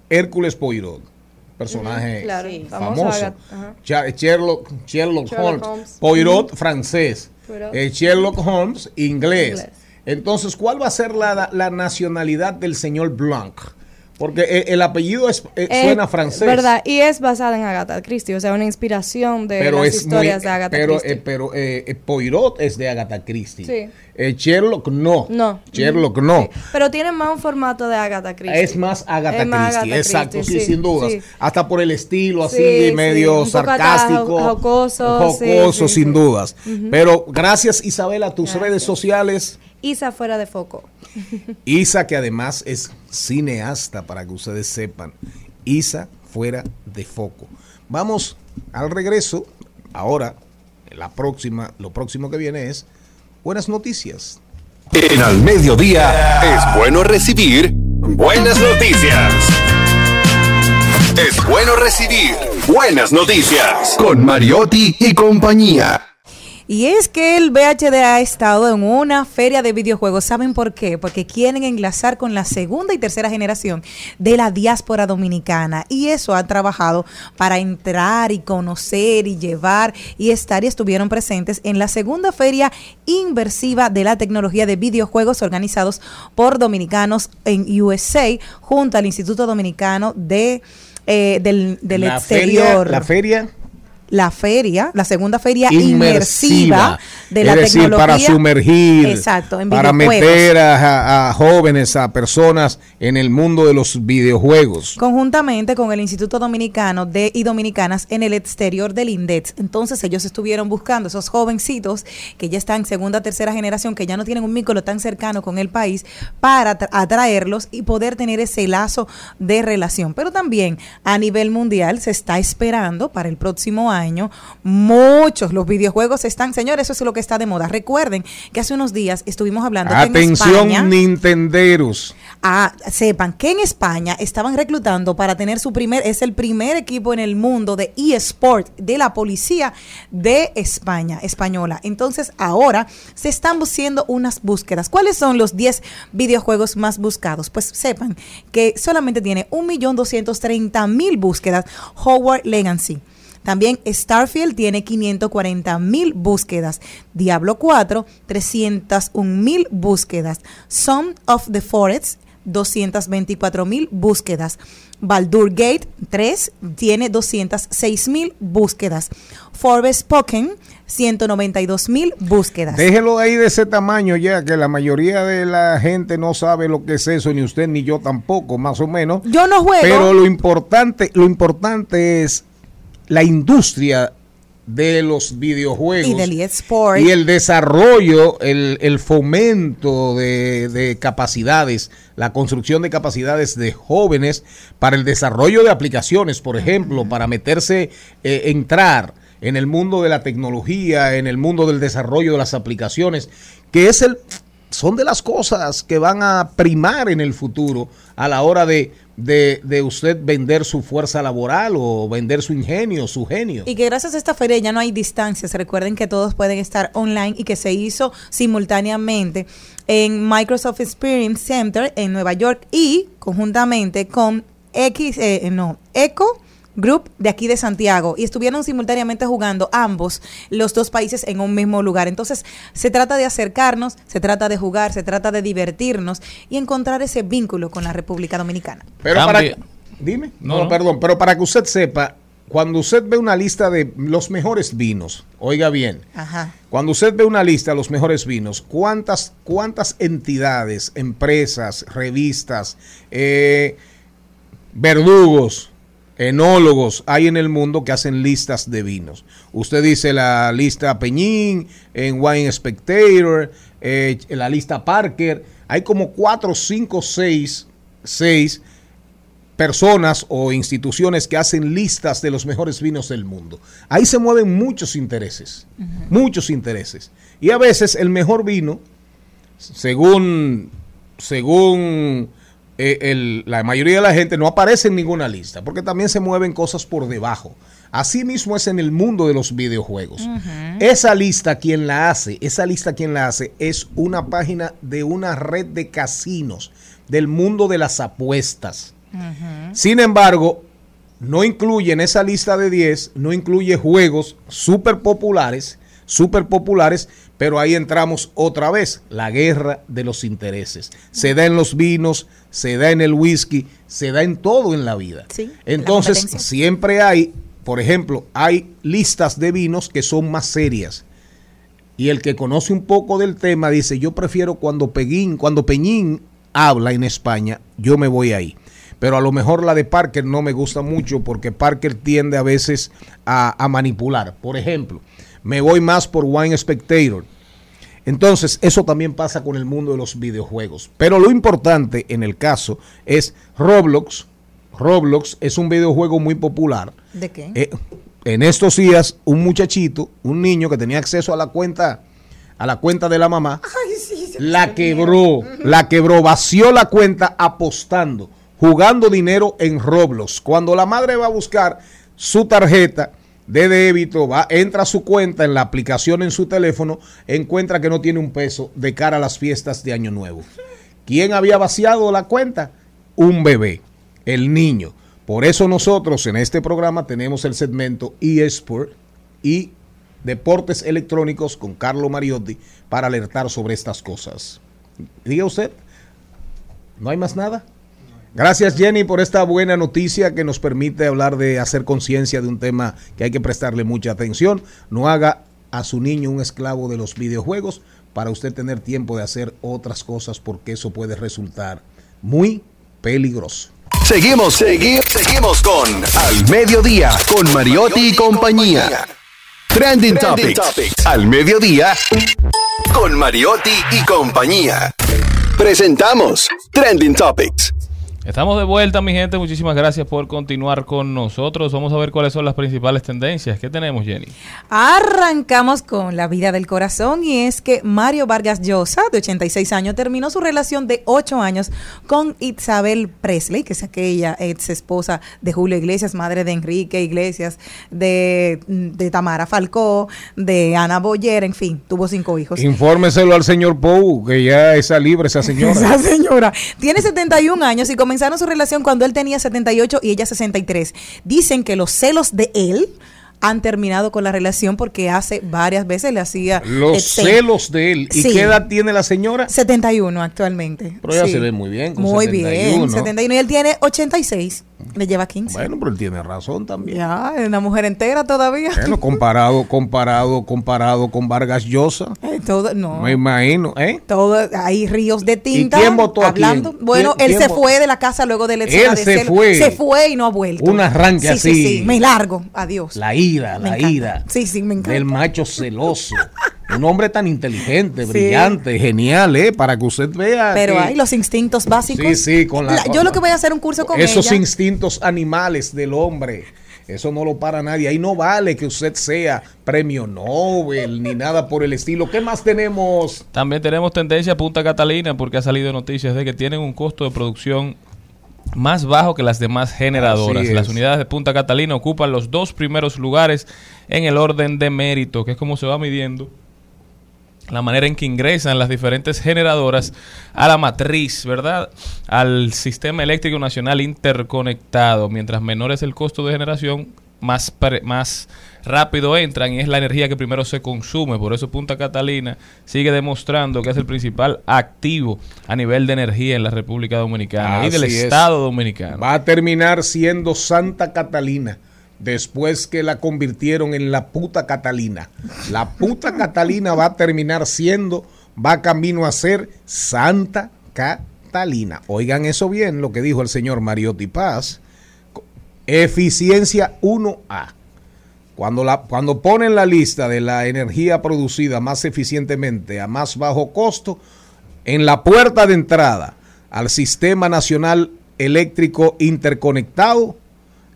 Hércules Poirot, personaje Ujú, claro, Sí. famoso Sherlock, Sherlock Sherlock Holmes, Holmes. Poirot francés, Poirot. eh, Sherlock Holmes inglés. Inglés. Entonces, ¿cuál va a ser la, la nacionalidad del señor Blanc? Porque el, el apellido es, eh, suena francés. ¿Verdad? Y es basada en Agatha Christie, o sea, una inspiración de Pero las es muy, historias de Agatha pero, Christie. eh, pero eh, eh, Poirot es de Agatha Christie. Sí. Eh, Sherlock no. No. Sherlock no. Sí. Pero tiene más un formato de Agatha Christie. Es más Agatha Es más Christie, Agatha exacto, Christie, sí, sin dudas. Hasta por el estilo así, Sí, sí, medio sarcástico, jo- jocoso, jocoso, sin dudas. Pero gracias Isabela a tus redes sociales. Isa fuera de foco. Isa, que además es cineasta, para que ustedes sepan. Isa fuera de foco. Vamos al regreso. Ahora, la próxima, lo próximo que viene es buenas noticias. En al mediodía es bueno recibir buenas noticias. Es bueno recibir buenas noticias con Mariotti y compañía. Y es que el VHD ha estado en una feria de videojuegos. ¿Saben por qué? Porque quieren enlazar con la segunda y tercera generación de la diáspora dominicana. Y eso ha trabajado para entrar y conocer y llevar y estar y estuvieron presentes en la segunda feria inversiva de la tecnología de videojuegos organizados por dominicanos en USA junto al Instituto Dominicano de, eh, del, del la Exterior Feria, la feria la feria, la segunda feria inmersiva, inmersiva de la es decir, tecnología. para sumergir, Exacto, en para meter a, a jóvenes, a personas en el mundo de los videojuegos. Conjuntamente con el Instituto Dominicano de y Dominicanas en el exterior del INDEX. Entonces ellos estuvieron buscando esos jovencitos que ya están segunda, tercera generación, que ya no tienen un vínculo tan cercano con el país, para tra- atraerlos y poder tener ese lazo de relación. Pero también a nivel mundial se está esperando para el próximo año muchos los videojuegos están, señores, eso es lo que está de moda. Recuerden que hace unos días estuvimos hablando que en Atención, España, Nintenderos. Ah, sepan que en España estaban reclutando para tener su primer, es el primer equipo en el mundo de eSport de la policía de España, española. Entonces ahora se están haciendo unas búsquedas. ¿Cuáles son los 10 videojuegos más buscados? Pues sepan que solamente tiene 1.230.000 búsquedas Howard Legacy. También Starfield tiene 540 mil búsquedas. Diablo 4, 301 mil búsquedas. Son of the Forest, 224 mil búsquedas. Baldur Gate 3 tiene 206 mil búsquedas. Forbes Pokémon, 192 mil búsquedas. Déjelo ahí de ese tamaño ya, que la mayoría de la gente no sabe lo que es eso, ni usted ni yo tampoco, más o menos. Yo no juego. Pero lo importante, lo importante es la industria de los videojuegos y del eSport. y el desarrollo, el, el fomento de, de capacidades, la construcción de capacidades de jóvenes para el desarrollo de aplicaciones, por ejemplo, para meterse, eh, entrar en el mundo de la tecnología, en el mundo del desarrollo de las aplicaciones, que es el son de las cosas que van a primar en el futuro a la hora de, de, de usted vender su fuerza laboral o vender su ingenio, su genio. Y que gracias a esta feria ya no hay distancias. Recuerden que todos pueden estar online y que se hizo simultáneamente en Microsoft Experience Center en Nueva York y conjuntamente con X, eh, no, Eco. Group de aquí de Santiago y estuvieron simultáneamente jugando ambos los dos países en un mismo lugar. Entonces se trata de acercarnos, se trata de jugar, se trata de divertirnos y encontrar ese vínculo con la República Dominicana. Pero para dime, No, no, no. perdón, pero para que usted sepa, cuando usted ve una lista de los mejores vinos, oiga bien, Ajá. cuando usted ve una lista de los mejores vinos, ¿cuántas, cuántas entidades, empresas, revistas, eh, verdugos, enólogos hay en el mundo que hacen listas de vinos? Usted dice la lista Peñín, en Wine Spectator, eh, la lista Parker, hay como cuatro, cinco, seis, seis personas o instituciones que hacen listas de los mejores vinos del mundo. Ahí se mueven muchos intereses, muchos intereses. Y a veces el mejor vino, según, según eh, el- la mayoría de la gente, no aparece en ninguna lista, porque también se mueven cosas por debajo. Así mismo es en el mundo de los videojuegos. Esa lista, quien la hace, esa lista quien la hace, es una página de una red de casinos del mundo de las apuestas. Sin embargo, no incluye en esa lista de 10, no incluye juegos súper populares, súper populares, pero ahí entramos otra vez, la guerra de los intereses. Se da en los vinos, se da en el whisky, se da en todo en la vida. Sí, Entonces, siempre hay, por ejemplo, hay listas de vinos que son más serias. Y el que conoce un poco del tema dice, yo prefiero cuando Peguín, cuando Peñín habla en España, yo me voy ahí. Pero a lo mejor la de Parker no me gusta mucho porque Parker tiende a veces a, a manipular. Por ejemplo, me voy más por Wine Spectator. Entonces, eso también pasa con el mundo de los videojuegos. Pero lo importante en el caso es Roblox. Roblox es un videojuego muy popular. ¿De qué? Eh, en estos días, un muchachito, un niño que tenía acceso a la cuenta, a la cuenta de la mamá, la quebró, la quebró, vació la cuenta apostando, jugando dinero en Roblox. Cuando la madre va a buscar su tarjeta de débito, va, entra a su cuenta en la aplicación en su teléfono, encuentra que no tiene un peso de cara a las fiestas de Año Nuevo. ¿Quién había vaciado la cuenta? Un bebé, el niño. Por eso nosotros en este programa tenemos el segmento eSport y Deportes Electrónicos con Carlo Mariotti para alertar sobre estas cosas. Diga usted, ¿no hay más nada? Gracias Jenny por esta buena noticia que nos permite hablar de hacer conciencia de un tema que hay que prestarle mucha atención. No haga a su niño un esclavo de los videojuegos para usted tener tiempo de hacer otras cosas porque eso puede resultar muy peligroso. Seguimos, seguimos, seguimos con Al Mediodía, con Mariotti y compañía. Trending, Topics. Al Mediodía, con Mariotti y compañía. Presentamos Trending Topics. Estamos de vuelta, mi gente. Muchísimas gracias por continuar con nosotros. Vamos a ver cuáles son las principales tendencias. ¿Qué tenemos, Jenny? Arrancamos con la vida del corazón y es que Mario Vargas Llosa, de 86 años, terminó su relación de 8 años con Isabel Presley, que es aquella ex esposa de Julio Iglesias, madre de Enrique Iglesias, de, de Tamara Falcó, de Ana Boyer, en fin, tuvo cinco hijos. Infórmeselo al señor Pou, que ya está libre esa señora. Esa señora tiene 71 años y comenzaron su relación cuando él tenía 78 y ella 63. Dicen que los celos de él han terminado con la relación porque hace varias veces le hacía Los celos de él. ¿Y Sí. qué edad tiene la señora? 71 actualmente. Pero ella Sí. se ve muy bien. con Muy 71. bien, 71 y él tiene 86. Le lleva 15. Bueno, pero él tiene razón también. Ya, es una mujer entera todavía. Bueno, comparado, comparado, comparado con Vargas Llosa, Eh, todo, no. me imagino, ¿eh? Todo, hay ríos de tinta. quién votó a hablando. quién? Bueno, ¿Quién- él quién se fue de la casa luego de la Él de se celo. fue. Se fue y no ha vuelto. Un arranque Sí, así. Sí, sí, me largo. Adiós. La ira, Me la encanta. ira. Sí, sí, me encanta. Del macho celoso. Un hombre tan inteligente, Sí. brillante, genial, ¿eh? Para que usted vea. Pero que hay los instintos básicos. Sí, sí, con la- yo lo que voy a hacer un curso con esos ella. instintos animales del hombre. Eso no lo para nadie. Ahí no vale que usted sea premio Nobel ni nada por el estilo. ¿Qué más tenemos? También tenemos tendencia a Punta Catalina porque ha salido noticias de que tienen un costo de producción más bajo que las demás generadoras. Las es. unidades de Punta Catalina ocupan los dos primeros lugares en el orden de mérito, que es como se va midiendo la manera en que ingresan las diferentes generadoras a la matriz, ¿verdad? Al sistema eléctrico nacional interconectado. Mientras menor es el costo de generación, más, más rápido entran y es la energía que primero se consume. Por eso Punta Catalina sigue demostrando que es el principal activo a nivel de energía en la República Dominicana y del es. Estado Dominicano. Va a terminar siendo Santa Catalina después que la convirtieron en la puta Catalina. La puta Catalina va a terminar siendo, va camino a ser Santa Catalina. Oigan eso bien, lo que dijo el señor Mariotti Paz. Eficiencia 1A. Cuando, la, cuando ponen la lista de la energía producida más eficientemente a más bajo costo, en la puerta de entrada al Sistema Nacional Eléctrico Interconectado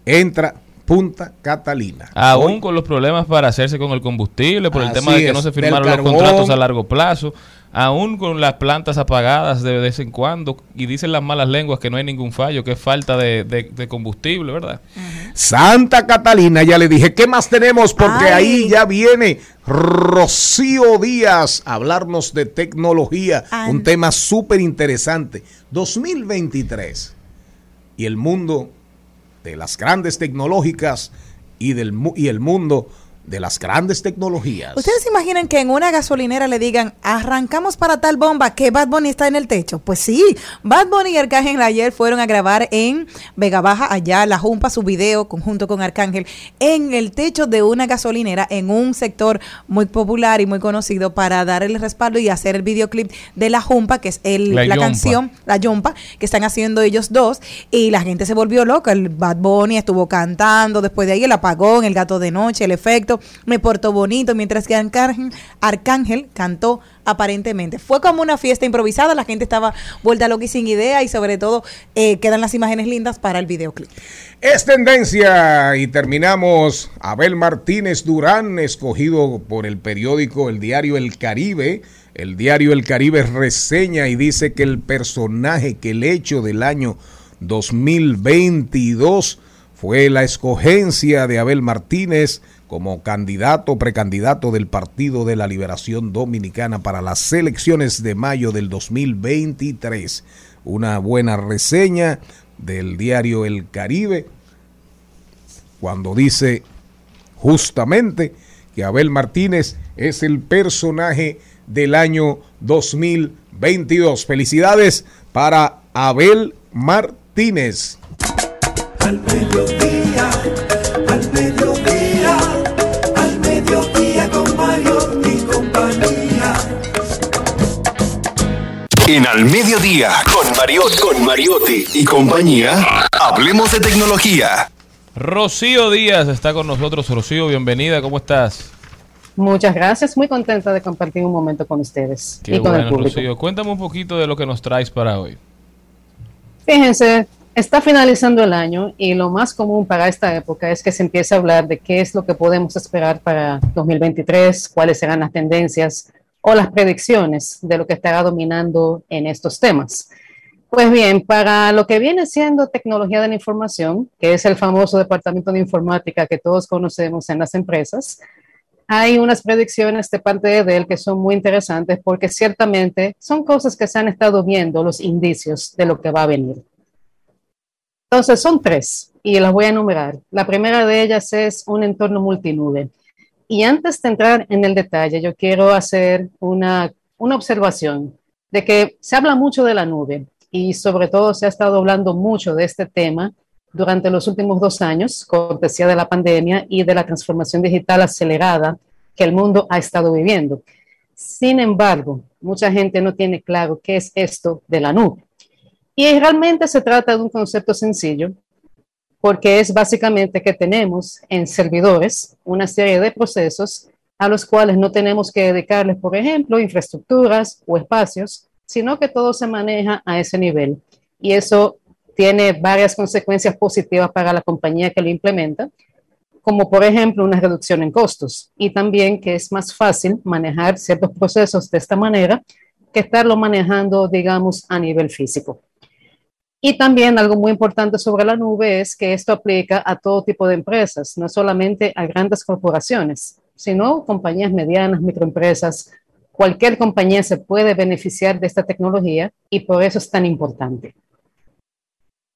entra Punta Catalina. Aún Hoy- con los problemas para hacerse con el combustible, por el tema de que es, no se firmaron los contratos a largo plazo, aún con las plantas apagadas de vez en cuando, y dicen las malas lenguas que no hay ningún fallo, que es falta de, de- de combustible, ¿verdad? Santa Catalina, ya le dije, ¿qué más tenemos? Porque Ay. ahí ya viene Rocío Díaz a hablarnos de tecnología, Ay. un tema súper interesante. 2023 y el mundo de las grandes tecnológicas y, del, y el mundo de las grandes tecnologías. ¿Ustedes se imaginan que en una gasolinera le digan, arrancamos para tal bomba que Bad Bunny está en el techo? Pues sí, Bad Bunny y Arcángel ayer fueron a grabar en Vega Baja, allá, La Jumpa, su video conjunto con Arcángel, en el techo de una gasolinera, en un sector muy popular y muy conocido para dar el respaldo y hacer el videoclip de La Jumpa, que es el, La la, canción, La Yompa, que están haciendo ellos dos, y la gente se volvió loca, el Bad Bunny estuvo cantando, después de ahí el apagón, el gato de noche, el efecto, me portó bonito, mientras que Arcángel, cantó aparentemente. Fue como una fiesta improvisada, la gente estaba vuelta loca y sin idea, y sobre todo eh, quedan las imágenes lindas para el videoclip. Es tendencia y terminamos. Abel Martínez Durán, escogido por el periódico El Diario El Caribe. El Diario El Caribe reseña y dice que el personaje, que el hecho del año 2022 fue la escogencia de Abel Martínez como candidato, precandidato del Partido de la Liberación Dominicana para las elecciones de mayo del 2023. Una buena reseña del diario El Caribe cuando dice justamente que Abel Martínez es el personaje del año 2022. Felicidades para Abel Martínez. En Al Mediodía, con Mariotti, con Mariotti y compañía, hablemos de tecnología. Rocío Díaz está con nosotros. Rocío, bienvenida, ¿cómo estás? Muchas gracias, muy contenta de compartir un momento con ustedes Qué y con el público. Rocío. Cuéntame un poquito de lo que nos traes para hoy. Fíjense, está finalizando el año y lo más común para esta época es que se empiece a hablar de qué es lo que podemos esperar para 2023, cuáles serán las tendencias o las predicciones de lo que estará dominando en estos temas. Pues bien, para lo que viene siendo tecnología de la información, que es el famoso departamento de informática que todos conocemos en las empresas, hay unas predicciones de parte de él que son muy interesantes porque ciertamente son cosas que se han estado viendo, los indicios de lo que va a venir. Entonces, son tres y las voy a enumerar. La primera de ellas es un entorno multinube. Y antes de entrar en el detalle, yo quiero hacer una, una observación de que se habla mucho de la nube y sobre todo se ha estado hablando mucho de este tema durante los últimos dos años, cortesía de la pandemia y de la transformación digital acelerada que el mundo ha estado viviendo. Sin embargo, mucha gente no tiene claro qué es esto de la nube. Y realmente se trata de un concepto sencillo, porque es básicamente que tenemos en servidores una serie de procesos a los cuales no tenemos que dedicarles, por ejemplo, infraestructuras o espacios, sino que todo se maneja a ese nivel. Y eso tiene varias consecuencias positivas para la compañía que lo implementa, como por ejemplo una reducción en costos y también que es más fácil manejar ciertos procesos de esta manera que estarlo manejando, digamos, a nivel físico. Y también algo muy importante sobre la nube es que esto aplica a todo tipo de empresas, no solamente a grandes corporaciones, sino compañías medianas, microempresas. Cualquier compañía se puede beneficiar de esta tecnología y por eso es tan importante.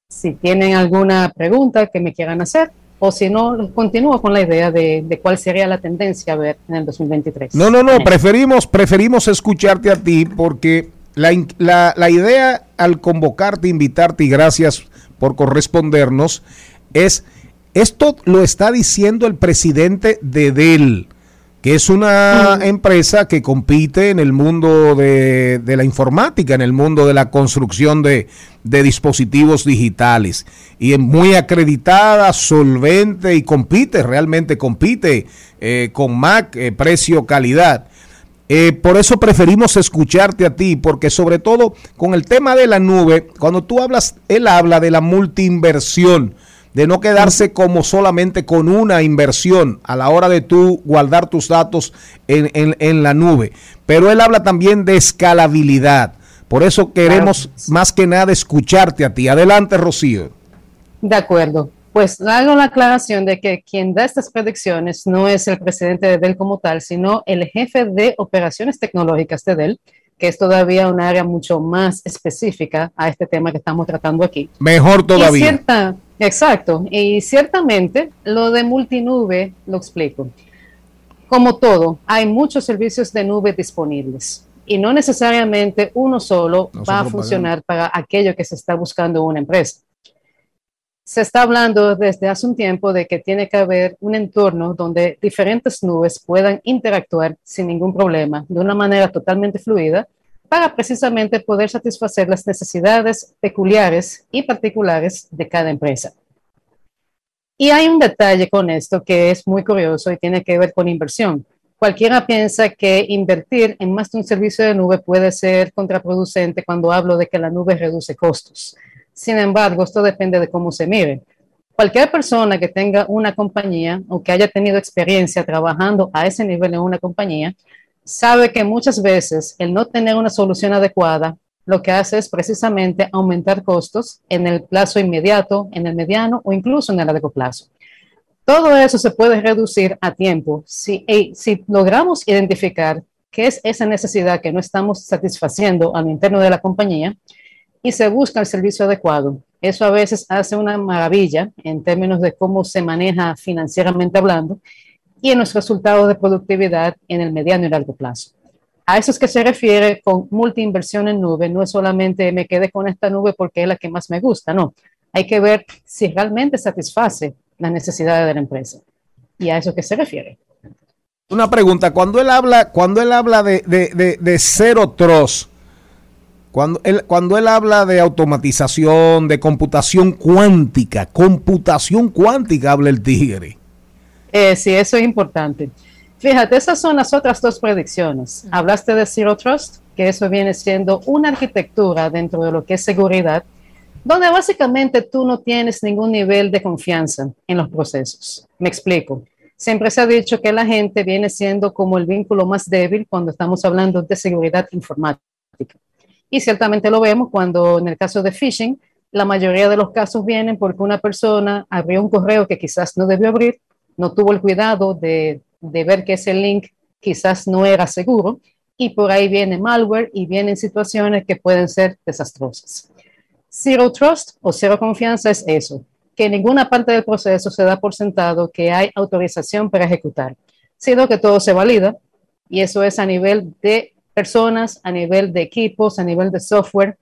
Si tienen alguna pregunta que me quieran hacer, o si no, continúo con la idea de, de cuál sería la tendencia a ver en el 2023. No, no, no, preferimos, preferimos escucharte a ti porque la, la- la idea al convocarte, invitarte y gracias por correspondernos es, esto lo está diciendo el presidente de Dell, que es una empresa que compite en el mundo de, de la informática, en el mundo de la construcción de, de dispositivos digitales. Y es muy acreditada, solvente y compite, realmente compite eh, con Mac, eh, precio, calidad. Eh, por eso preferimos escucharte a ti, porque sobre todo con el tema de la nube, cuando tú hablas, él habla de la multiinversión, de no quedarse como solamente con una inversión a la hora de tú guardar tus datos en, en- en la nube. Pero él habla también de escalabilidad. Por eso queremos más que nada escucharte a ti. Adelante, Rocío. De acuerdo. Pues hago la aclaración de que quien da estas predicciones no es el presidente de Dell como tal, sino el jefe de operaciones tecnológicas de Dell, que es todavía un área mucho más específica a este tema que estamos tratando aquí. Mejor Y todavía. cierta, exacto. Y ciertamente lo de multinube lo explico. Como todo, hay muchos servicios de nube disponibles y no necesariamente uno solo va a funcionar para aquello que se está buscando en una empresa. Se está hablando desde hace un tiempo de que tiene que haber un entorno donde diferentes nubes puedan interactuar sin ningún problema, de una manera totalmente fluida, para precisamente poder satisfacer las necesidades peculiares y particulares de cada empresa. Y hay un detalle con esto que es muy curioso y tiene que ver con inversión. Cualquiera piensa que invertir en más de un servicio de nube puede ser contraproducente cuando hablo de que la nube reduce costos. Sin embargo, esto depende de cómo se mire. Cualquier persona que tenga una compañía o que haya tenido experiencia trabajando a ese nivel en una compañía, sabe que muchas veces el no tener una solución adecuada lo que hace es precisamente aumentar costos en el plazo inmediato, en el mediano o incluso en el largo plazo. Todo eso se puede reducir a tiempo si, logramos identificar qué es esa necesidad que no estamos satisfaciendo al interno de la compañía y se busca el servicio adecuado. Eso a veces hace una maravilla en términos de cómo se maneja financieramente hablando y en los resultados de productividad en el mediano y largo plazo. A eso es que se refiere con multiinversión en nube. No es solamente me quedé con esta nube porque es la que más me gusta, no. Hay que ver si realmente satisface las necesidades de la empresa. Y a eso es que se refiere. Una pregunta, cuando él habla, cuando él habla de, de, de, cero trust, cuando él, cuando él habla de automatización, de computación cuántica, computación cuántica habla el tigre. Eh, sí, eso es importante. Fíjate, esas son las otras dos predicciones. Hablaste de Zero Trust, que eso viene siendo una arquitectura dentro de lo que es seguridad, donde básicamente tú no tienes ningún nivel de confianza en los procesos. Me explico. Siempre se ha dicho que la gente viene siendo como el vínculo más débil cuando estamos hablando de seguridad informática. Y ciertamente lo vemos cuando en el caso de phishing, la mayoría de los casos vienen porque una persona abrió un correo que quizás no debió abrir, no tuvo el cuidado de de ver que ese link quizás no era seguro y por ahí viene malware y vienen situaciones que pueden ser desastrosas. Zero trust o cero confianza es eso, que en ninguna parte del proceso se da por sentado que hay autorización para ejecutar, sino que todo se valida y eso es a nivel de personas, a nivel de equipos, a nivel de software,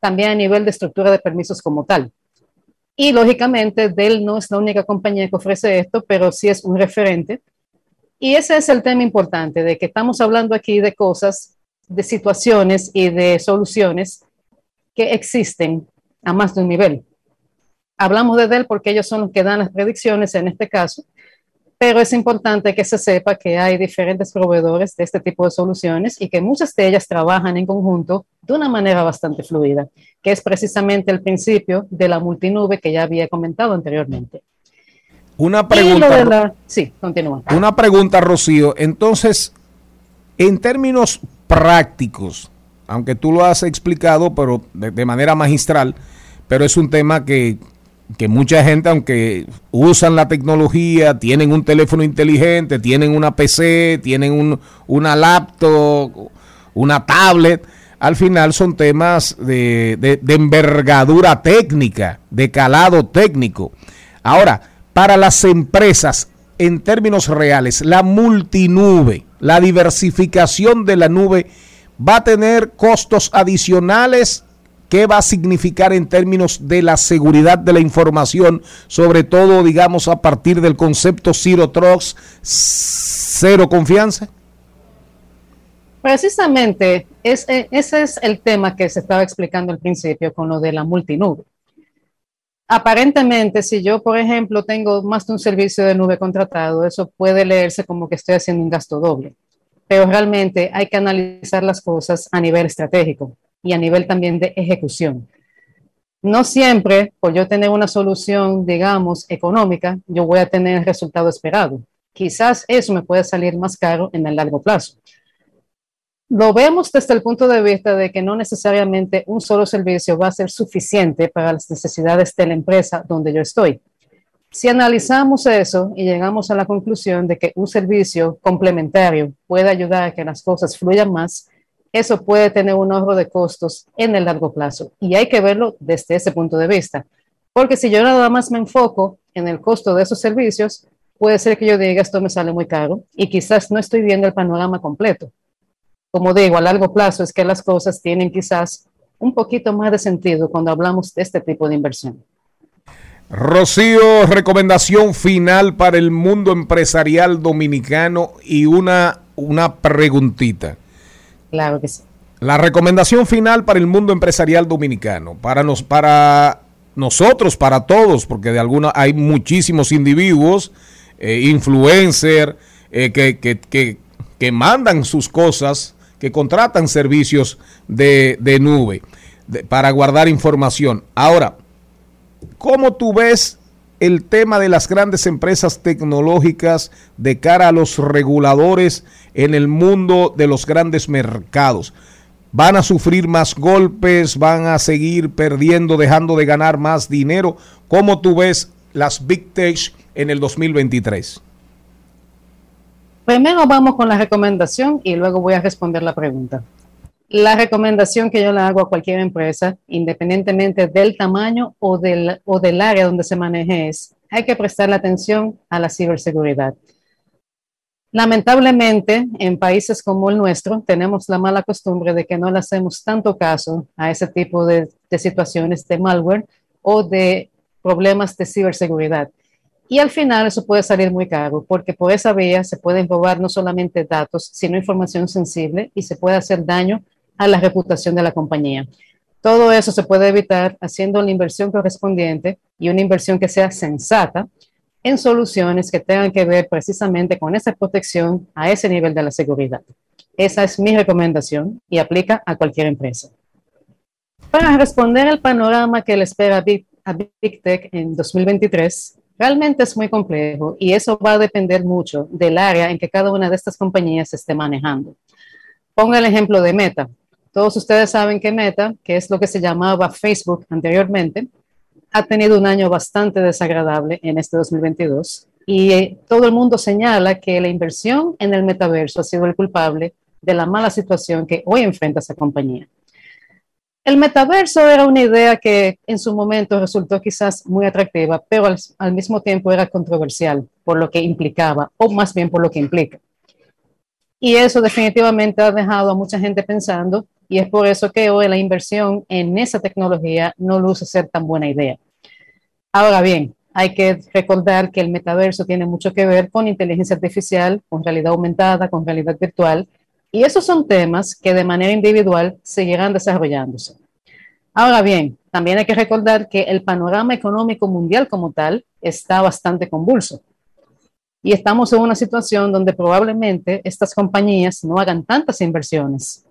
también a nivel de estructura de permisos como tal. Y lógicamente, Dell no es la única compañía que ofrece esto, pero sí es un referente y ese es el tema importante, de que estamos hablando aquí de cosas, de situaciones y de soluciones que existen a más de un nivel. Hablamos de Dell porque ellos son los que dan las predicciones en este caso, pero es importante que se sepa que hay diferentes proveedores de este tipo de soluciones y que muchas de ellas trabajan en conjunto de una manera bastante fluida, que es precisamente el principio de la multinube que ya había comentado anteriormente. Una pregunta. La... Sí, continúa. Una pregunta, Rocío. Entonces, en términos prácticos, aunque tú lo has explicado, pero de, de manera magistral, pero es un tema que, que, mucha gente, aunque usan la tecnología, tienen un teléfono inteligente, tienen una PC, tienen un, una laptop, una tablet, al final son temas de, de, de envergadura técnica, de calado técnico. Ahora, para las empresas en términos reales, la multinube, la diversificación de la nube va a tener costos adicionales. ¿Qué va a significar en términos de la seguridad de la información? Sobre todo, digamos, a partir del concepto Zero Trust, cero confianza. Precisamente, ese, ese es el tema que se estaba explicando al principio con lo de la multinube aparentemente, si yo, por ejemplo, tengo más de un servicio de nube contratado, eso puede leerse como que estoy haciendo un gasto doble. Pero realmente hay que analizar las cosas a nivel estratégico y a nivel también de ejecución. No siempre, por yo tener una solución, digamos, económica, yo voy a tener el resultado esperado. Quizás eso me puede salir más caro en el largo plazo lo vemos desde el punto de vista de que no necesariamente un solo servicio va a ser suficiente para las necesidades de la empresa donde yo estoy. Si analizamos eso y llegamos a la conclusión de que un servicio complementario puede ayudar a que las cosas fluyan más, eso puede tener un ahorro de costos en el largo plazo. Y hay que verlo desde ese punto de vista. Porque si yo nada más me enfoco en el costo de esos servicios, puede ser que yo diga esto me sale muy caro y quizás no estoy viendo el panorama completo. Como digo, a largo plazo es que las cosas tienen quizás un poquito más de sentido cuando hablamos de este tipo de inversión. Rocío, recomendación final para el mundo empresarial dominicano y una, una preguntita. Claro que sí. La recomendación final para el mundo empresarial dominicano, para, nos, para nosotros, para todos, porque de alguna hay muchísimos individuos, eh, influencers, eh, que, que, que, mandan sus cosas, que contratan servicios de, de nube para guardar información. Ahora, ¿cómo tú ves el tema de las grandes empresas tecnológicas de cara a los reguladores en el mundo de los grandes mercados? ¿Van a sufrir más golpes? ¿Van a seguir perdiendo, dejando de ganar más dinero? ¿Cómo tú ves las Big Tech en el 2023? Primero vamos con la recomendación y luego voy a responder la pregunta. La recomendación que yo le hago a cualquier empresa, independientemente del tamaño o del, o del área donde se maneje, es hay que prestarle atención a la ciberseguridad. Lamentablemente, en países como el nuestro, tenemos la mala costumbre de que no le hacemos tanto caso a ese tipo de, de situaciones de malware o de problemas de ciberseguridad. Y al final eso puede salir muy caro, porque por esa vía se pueden robar no solamente datos, sino información sensible y se puede hacer daño a la reputación de la compañía. Todo eso se puede evitar haciendo la inversión correspondiente y una inversión que sea sensata en soluciones que tengan que ver precisamente con esa protección a ese nivel de la seguridad. Esa es mi recomendación y aplica a cualquier empresa. Para responder al panorama que le espera a Big, Tech en 2023, realmente es muy complejo y eso va a depender mucho del área en que cada una de estas compañías esté manejando. Ponga el ejemplo de Meta. Todos ustedes saben que Meta, que es lo que se llamaba Facebook anteriormente, ha tenido un año bastante desagradable en este 2022 y eh, todo el mundo señala que la inversión en el metaverso ha sido el culpable de la mala situación que hoy enfrenta esa compañía. El metaverso era una idea que en su momento resultó quizás muy atractiva, pero al, al mismo tiempo era controversial por lo que implicaba, o más bien por lo que implica. Y eso definitivamente ha dejado a mucha gente pensando y es por eso que hoy la inversión en esa tecnología no luce ser tan buena idea. Ahora bien, hay que recordar que el metaverso tiene mucho que ver con inteligencia artificial, con realidad aumentada, con realidad virtual, y esos son temas que de manera individual seguirán desarrollándose. Ahora bien, también hay que recordar que el panorama económico mundial como tal está bastante convulso. Y estamos en una situación donde probablemente estas compañías no hagan tantas inversiones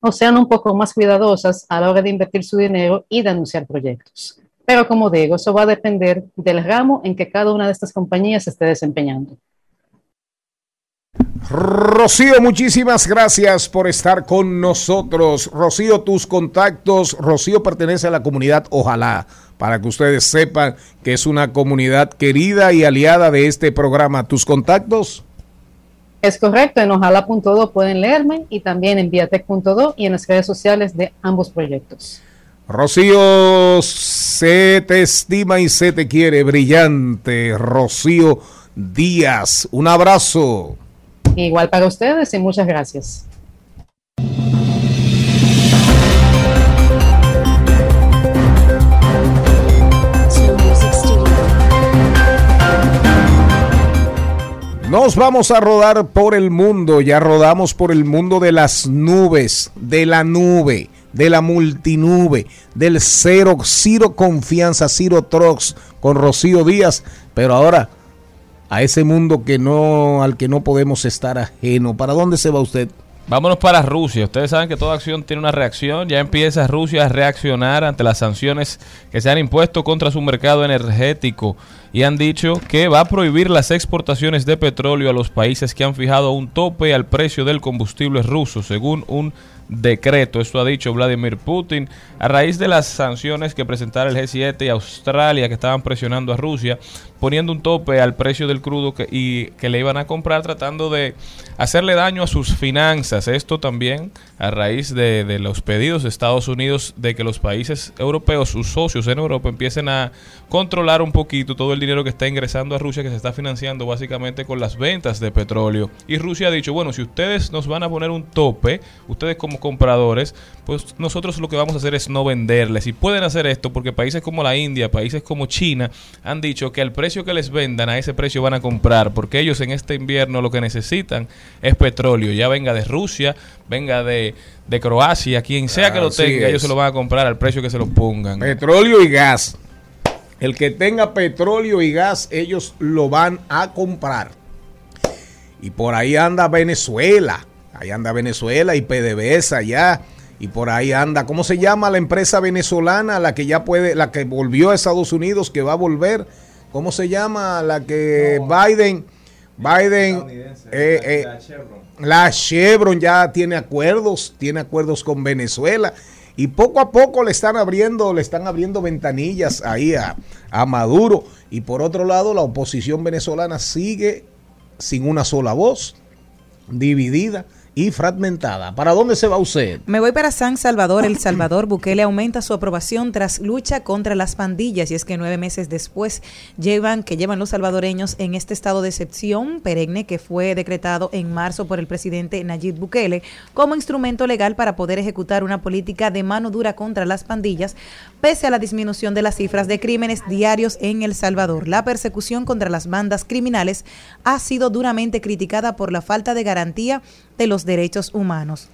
o sean un poco más cuidadosas a la hora de invertir su dinero y de anunciar proyectos. Pero como digo, eso va a depender del ramo en que cada una de estas compañías esté desempeñando. Rocío, muchísimas gracias por estar con nosotros. Rocío, tus contactos. Rocío pertenece a la comunidad Ojalá, para que ustedes sepan que es una comunidad querida y aliada de este programa. ¿Tus contactos? Es correcto, en ojalá.do pueden leerme y también en viatec.do y en las redes sociales de ambos proyectos. Rocío, se te estima y se te quiere. Brillante. Rocío Díaz. Un abrazo. Igual para ustedes y muchas gracias. Nos vamos a rodar por el mundo, ya rodamos por el mundo de las nubes, de la nube, de la multinube, del cero, cero confianza, cero trox con Rocío Díaz, pero ahora a ese mundo que no, al que no podemos estar ajeno. ¿Para dónde se va usted? Vámonos para Rusia. Ustedes saben que toda acción tiene una reacción. Ya empieza Rusia a reaccionar ante las sanciones que se han impuesto contra su mercado energético y han dicho que va a prohibir las exportaciones de petróleo a los países que han fijado un tope al precio del combustible ruso, según un decreto. Esto ha dicho Vladimir Putin a raíz de las sanciones que presentaron el G7 y Australia que estaban presionando a Rusia, poniendo un tope al precio del crudo que, y que le iban a comprar tratando de hacerle daño a sus finanzas. Esto también a raíz de, de los pedidos de Estados Unidos de que los países europeos, sus socios en Europa, empiecen a controlar un poquito todo el dinero que está ingresando a Rusia, que se está financiando básicamente con las ventas de petróleo. Y Rusia ha dicho, bueno, si ustedes nos van a poner un tope, ustedes como compradores, pues nosotros lo que vamos a hacer es no venderles. Y pueden hacer esto porque países como la India, países como China, han dicho que al precio que les vendan, a ese precio van a comprar, porque ellos en este invierno lo que necesitan es petróleo, ya venga de Rusia, venga de, de Croacia, quien sea que lo Así tenga, es. ellos se lo van a comprar al precio que se lo pongan. Petróleo y gas. El que tenga petróleo y gas, ellos lo van a comprar. Y por ahí anda Venezuela. Ahí anda Venezuela y PDVSA allá. Y por ahí anda, ¿cómo se llama la empresa venezolana? La que ya puede, la que volvió a Estados Unidos, que va a volver. ¿Cómo se llama? La que Biden, Biden, eh, eh, la Chevron ya tiene acuerdos, tiene acuerdos con Venezuela y poco a poco le están abriendo, le están abriendo ventanillas ahí a, a Maduro y por otro lado la oposición venezolana sigue sin una sola voz, dividida y fragmentada. ¿Para dónde se va usted? Me voy para San Salvador. El Salvador Bukele aumenta su aprobación tras lucha contra las pandillas y es que nueve meses después llevan que llevan los salvadoreños en este estado de excepción perenne que fue decretado en marzo por el presidente Nayib Bukele como instrumento legal para poder ejecutar una política de mano dura contra las pandillas pese a la disminución de las cifras de crímenes diarios en El Salvador. La persecución contra las bandas criminales ha sido duramente criticada por la falta de garantía de los derechos humanos.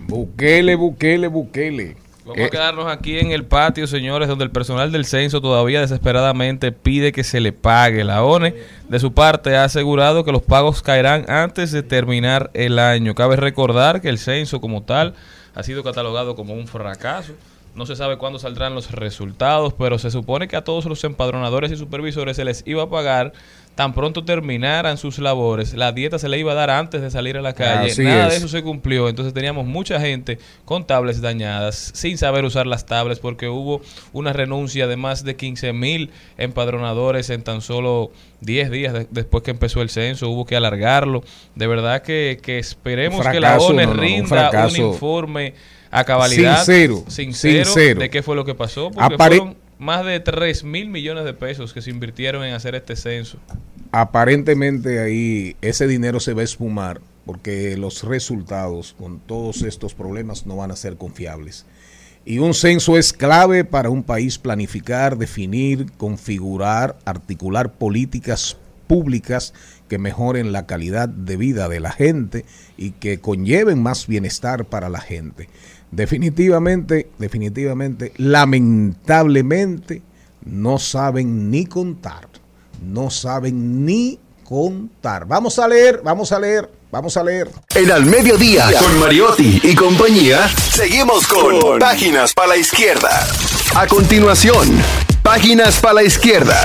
Bukele, Bukele, Bukele. Vamos Eh, a quedarnos aquí en el patio, señores, donde el personal del censo todavía desesperadamente pide que se le pague. La ONE, de su parte, ha asegurado que los pagos caerán antes de terminar el año. Cabe recordar que el censo como tal ha sido catalogado como un fracaso. No se sabe cuándo saldrán los resultados, pero se supone que a todos los empadronadores y supervisores se les iba a pagar tan pronto terminaran sus labores. La dieta se le iba a dar antes de salir a la calle. Así Nada es. de eso se cumplió. Entonces teníamos mucha gente con tablets dañadas, sin saber usar las tablets, porque hubo una renuncia de más de 15 mil empadronadores en tan solo 10 días de- después que empezó el censo. Hubo que alargarlo. De verdad que, que esperemos que la no, no, un rinda un, informe a cabalidad. Sincero, sincero, sincero. de qué fue lo que pasó. Porque fueron más de 3 mil millones de pesos que se invirtieron en hacer este censo. aparentemente ahí ese dinero se va a esfumar porque los resultados con todos estos problemas no van a ser confiables. Y un censo es clave para un país planificar, definir, configurar, articular políticas públicas que mejoren la calidad de vida de la gente y que conlleven más bienestar para la gente. Definitivamente, definitivamente, lamentablemente, no saben ni contar. No saben ni contar. Vamos a leer, vamos a leer, vamos a leer. En Al Mediodía, con Mariotti y compañía, seguimos con Páginas para la Izquierda. A continuación, Páginas para la Izquierda.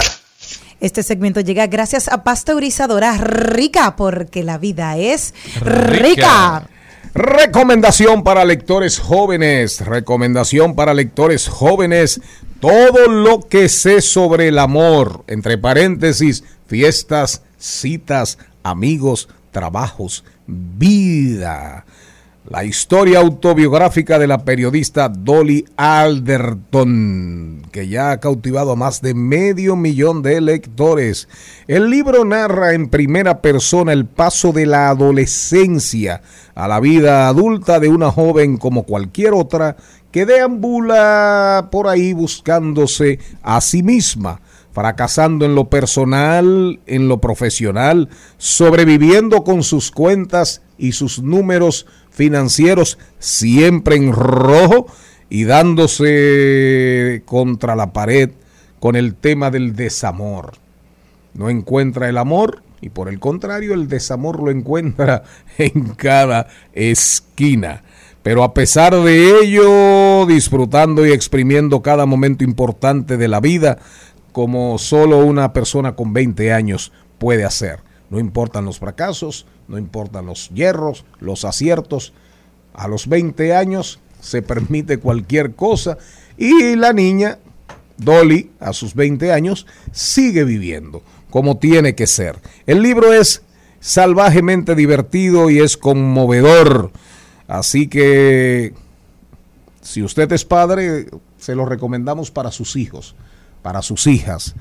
Este segmento llega gracias a Pasteurizadora Rica, porque la vida es rica. Recomendación para lectores jóvenes, recomendación para lectores jóvenes, todo lo que sé sobre el amor, entre paréntesis, fiestas, citas, amigos, trabajos, vida. La historia autobiográfica de la periodista Dolly Alderton, que ya ha cautivado a más de medio millón de lectores. El libro narra en primera persona el paso de la adolescencia a la vida adulta de una joven como cualquier otra que deambula por ahí buscándose a sí misma fracasando en lo personal, en lo profesional, sobreviviendo con sus cuentas y sus números financieros siempre en rojo y dándose contra la pared con el tema del desamor. No encuentra el amor y por el contrario el desamor lo encuentra en cada esquina. Pero a pesar de ello, disfrutando y exprimiendo cada momento importante de la vida, como solo una persona con 20 años puede hacer. No importan los fracasos, no importan los hierros, los aciertos, a los 20 años se permite cualquier cosa y la niña, Dolly, a sus 20 años, sigue viviendo como tiene que ser. El libro es salvajemente divertido y es conmovedor. Así que si usted es padre, se lo recomendamos para sus hijos, para sus hijas.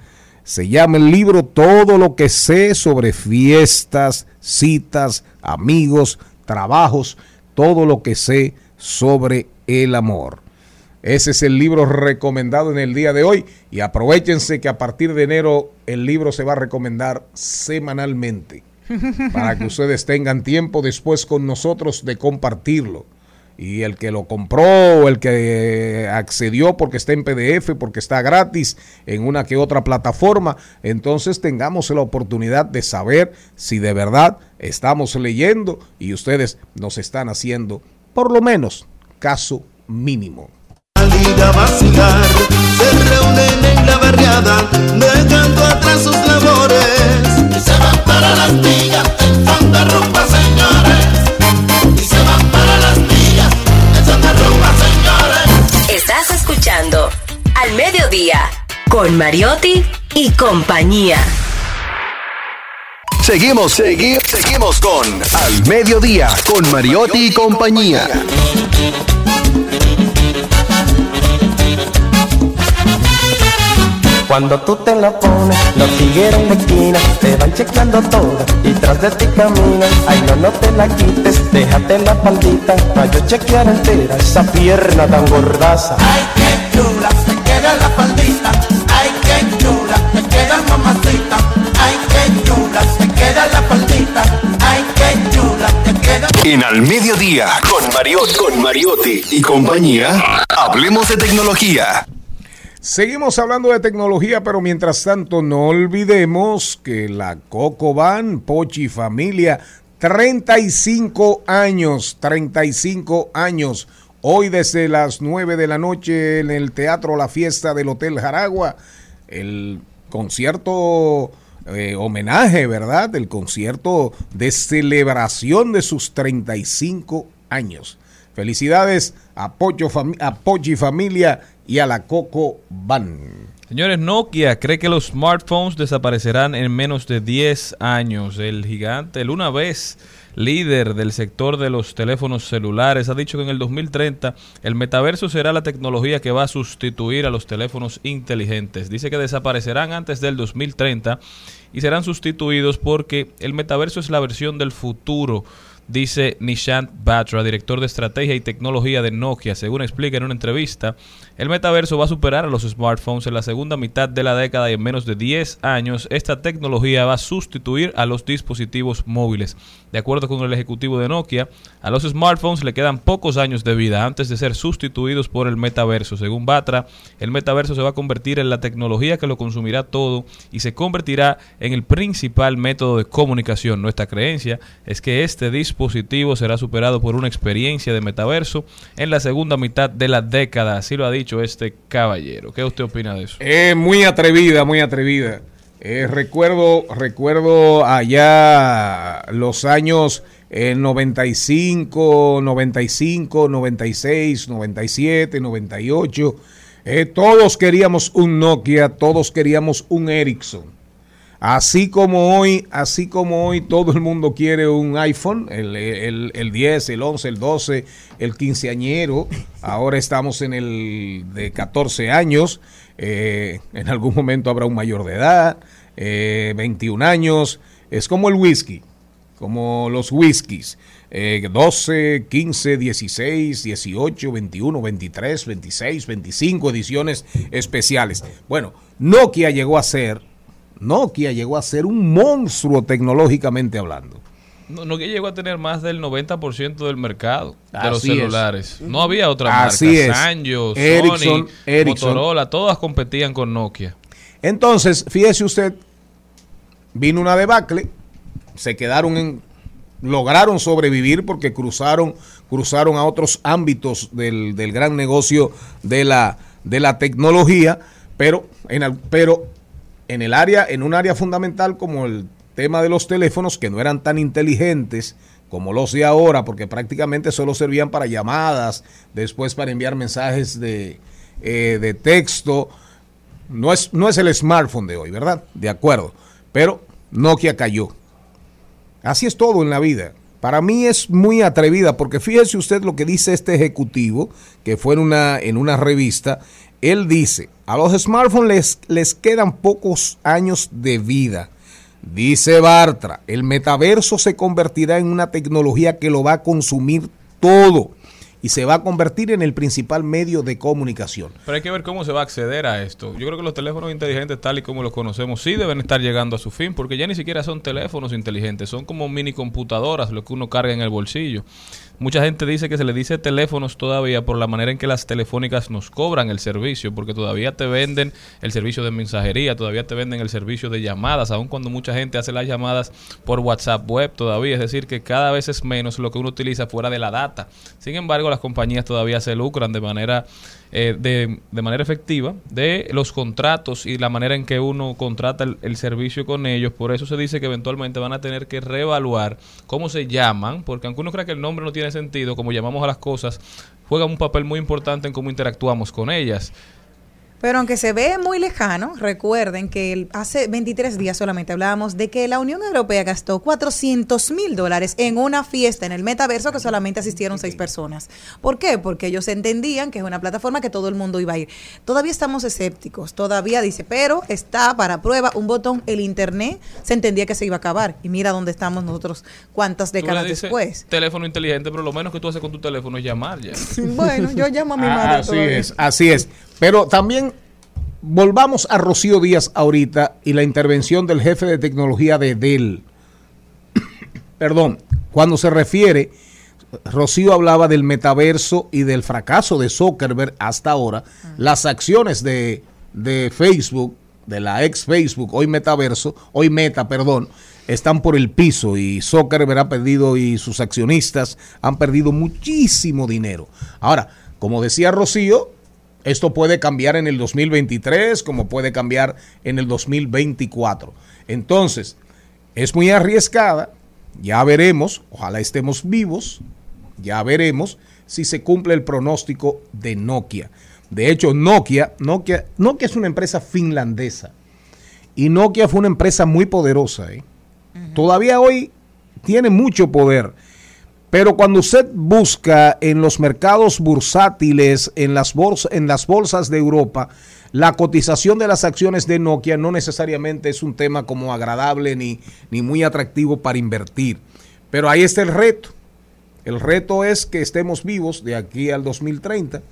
Se llama el libro Todo lo que sé sobre fiestas, citas, amigos, trabajos, todo lo que sé sobre el amor. Ese es el libro recomendado en el día de hoy y aprovechense que a partir de enero el libro se va a recomendar semanalmente para que ustedes tengan tiempo después con nosotros de compartirlo. Y el que lo compró o el que accedió porque está en PDF, porque está gratis en una que otra plataforma, entonces tengamos la oportunidad de saber si de verdad estamos leyendo y ustedes nos están haciendo por lo menos caso mínimo. a vacilar, se reúnen en la barriada, dejando atrás sus labores. Y se van para las villas, Mediodía con Mariotti y compañía. Seguimos, seguimos, seguimos con Al Mediodía, con Mariotti y compañía. Cuando tú te la pones, los tigres de esquina te van chequeando todo y tras de ti caminan. Ay, no, no te la quites, déjate la faldita para yo chequear entera esa pierna tan gordaza. Ay, la faldita. Ay, qué chula, te queda mamacita. Ay, qué chula, te queda la faldita. Ay, qué chula, te queda. En Al Mediodía, con Mariotti, con Mariotti y compañía, hablemos de tecnología. Seguimos hablando de tecnología, pero mientras tanto no olvidemos que la Coco Van, Pochi Familia, 35 años, 35 años. Hoy desde las 9 de la noche en el Teatro La Fiesta del Hotel Jaragua, el concierto eh, homenaje, ¿verdad? El concierto de celebración de sus 35 años. Felicidades a, Pocho Fami- a Pochi Familia y a la Coco Van. Señores, Nokia cree que los smartphones desaparecerán en menos de 10 años. El gigante, el una vez líder del sector de los teléfonos celulares, ha dicho que en el 2030 el metaverso será la tecnología que va a sustituir a los teléfonos inteligentes. Dice que desaparecerán antes del 2030 y serán sustituidos porque el metaverso es la versión del futuro dice Nishant Batra, director de estrategia y tecnología de Nokia. Según explica en una entrevista, el metaverso va a superar a los smartphones en la segunda mitad de la década y en menos de 10 años esta tecnología va a sustituir a los dispositivos móviles. De acuerdo con el ejecutivo de Nokia, a los smartphones le quedan pocos años de vida antes de ser sustituidos por el metaverso. Según Batra, el metaverso se va a convertir en la tecnología que lo consumirá todo y se convertirá en el principal método de comunicación. Nuestra creencia es que este dispositivo será superado por una experiencia de metaverso en la segunda mitad de la década. Así lo ha dicho este caballero. ¿Qué usted opina de eso? Eh, muy atrevida, muy atrevida. Eh, recuerdo, recuerdo allá los años eh, 95, 95, 96, 97, 98. Eh, todos queríamos un Nokia, todos queríamos un Ericsson. Así como hoy, así como hoy todo el mundo quiere un iPhone, el, el, el 10, el 11, el 12, el quinceañero, ahora estamos en el de 14 años, eh, en algún momento habrá un mayor de edad, eh, 21 años, es como el whisky, como los whiskies, eh, 12, 15, 16, 18, 21, 23, 26, 25 ediciones especiales. Bueno, Nokia llegó a ser Nokia llegó a ser un monstruo tecnológicamente hablando. No, Nokia llegó a tener más del 90% del mercado de los es. celulares. No había otra Así marca. Sanyo, Ericsson, Sony, Ericsson. Motorola, todas competían con Nokia. Entonces, fíjese usted, vino una debacle, se quedaron en, lograron sobrevivir porque cruzaron, cruzaron a otros ámbitos del, del gran negocio de la, de la tecnología, pero en, pero en el área, en un área fundamental como el tema de los teléfonos que no eran tan inteligentes como lo sé ahora, porque prácticamente solo servían para llamadas, después para enviar mensajes de, eh, de texto. No es, no es el smartphone de hoy, ¿verdad? De acuerdo. Pero Nokia cayó. Así es todo en la vida. Para mí es muy atrevida porque fíjese usted lo que dice este ejecutivo, que fue en una, en una revista. Él dice, a los smartphones les, les quedan pocos años de vida. Dice Bartra, el metaverso se convertirá en una tecnología que lo va a consumir todo y se va a convertir en el principal medio de comunicación. Pero hay que ver cómo se va a acceder a esto. Yo creo que los teléfonos inteligentes, tal y como los conocemos, sí deben estar llegando a su fin, porque ya ni siquiera son teléfonos inteligentes, son como mini computadoras, lo que uno carga en el bolsillo. Mucha gente dice que se le dice teléfonos todavía por la manera en que las telefónicas nos cobran el servicio, porque todavía te venden el servicio de mensajería, todavía te venden el servicio de llamadas, aun cuando mucha gente hace las llamadas por WhatsApp web todavía, es decir, que cada vez es menos lo que uno utiliza fuera de la data. Sin embargo, las compañías todavía se lucran de manera eh, de, de, manera efectiva de los contratos y la manera en que uno contrata el, el, servicio con ellos. Por eso se dice que eventualmente van a tener que reevaluar cómo se llaman, porque aunque uno crea que el nombre no tiene sentido, como llamamos a las cosas, juega un papel muy importante en cómo interactuamos con ellas. Pero aunque se ve muy lejano, recuerden que el, hace 23 días solamente hablábamos de que la Unión Europea gastó 400 mil dólares en una fiesta en el metaverso que solamente asistieron seis personas. ¿Por qué? Porque ellos entendían que es una plataforma que todo el mundo iba a ir. Todavía estamos escépticos, todavía dice, pero está para prueba un botón, el Internet se entendía que se iba a acabar. Y mira dónde estamos nosotros cuántas décadas después. Teléfono inteligente, pero lo menos que tú haces con tu teléfono es llamar ya. bueno, yo llamo a mi madre. Ah, así todavía. es, así es. Pero también volvamos a Rocío Díaz ahorita y la intervención del jefe de tecnología de Dell. Perdón, cuando se refiere, Rocío hablaba del metaverso y del fracaso de Zuckerberg hasta ahora, las acciones de, de Facebook, de la ex Facebook, hoy metaverso, hoy meta, perdón, están por el piso y Zuckerberg ha perdido y sus accionistas han perdido muchísimo dinero. Ahora, como decía Rocío, esto puede cambiar en el 2023 como puede cambiar en el 2024. Entonces, es muy arriesgada. Ya veremos, ojalá estemos vivos, ya veremos si se cumple el pronóstico de Nokia. De hecho, Nokia, Nokia, Nokia es una empresa finlandesa. Y Nokia fue una empresa muy poderosa. ¿eh? Uh -huh. Todavía hoy tiene mucho poder. Pero cuando usted busca en los mercados bursátiles, en las, bolsas, de Europa, la cotización de las acciones de Nokia no necesariamente es un tema como agradable ni, ni muy atractivo para invertir. Pero ahí está el reto. El reto es que estemos vivos de aquí al 2030,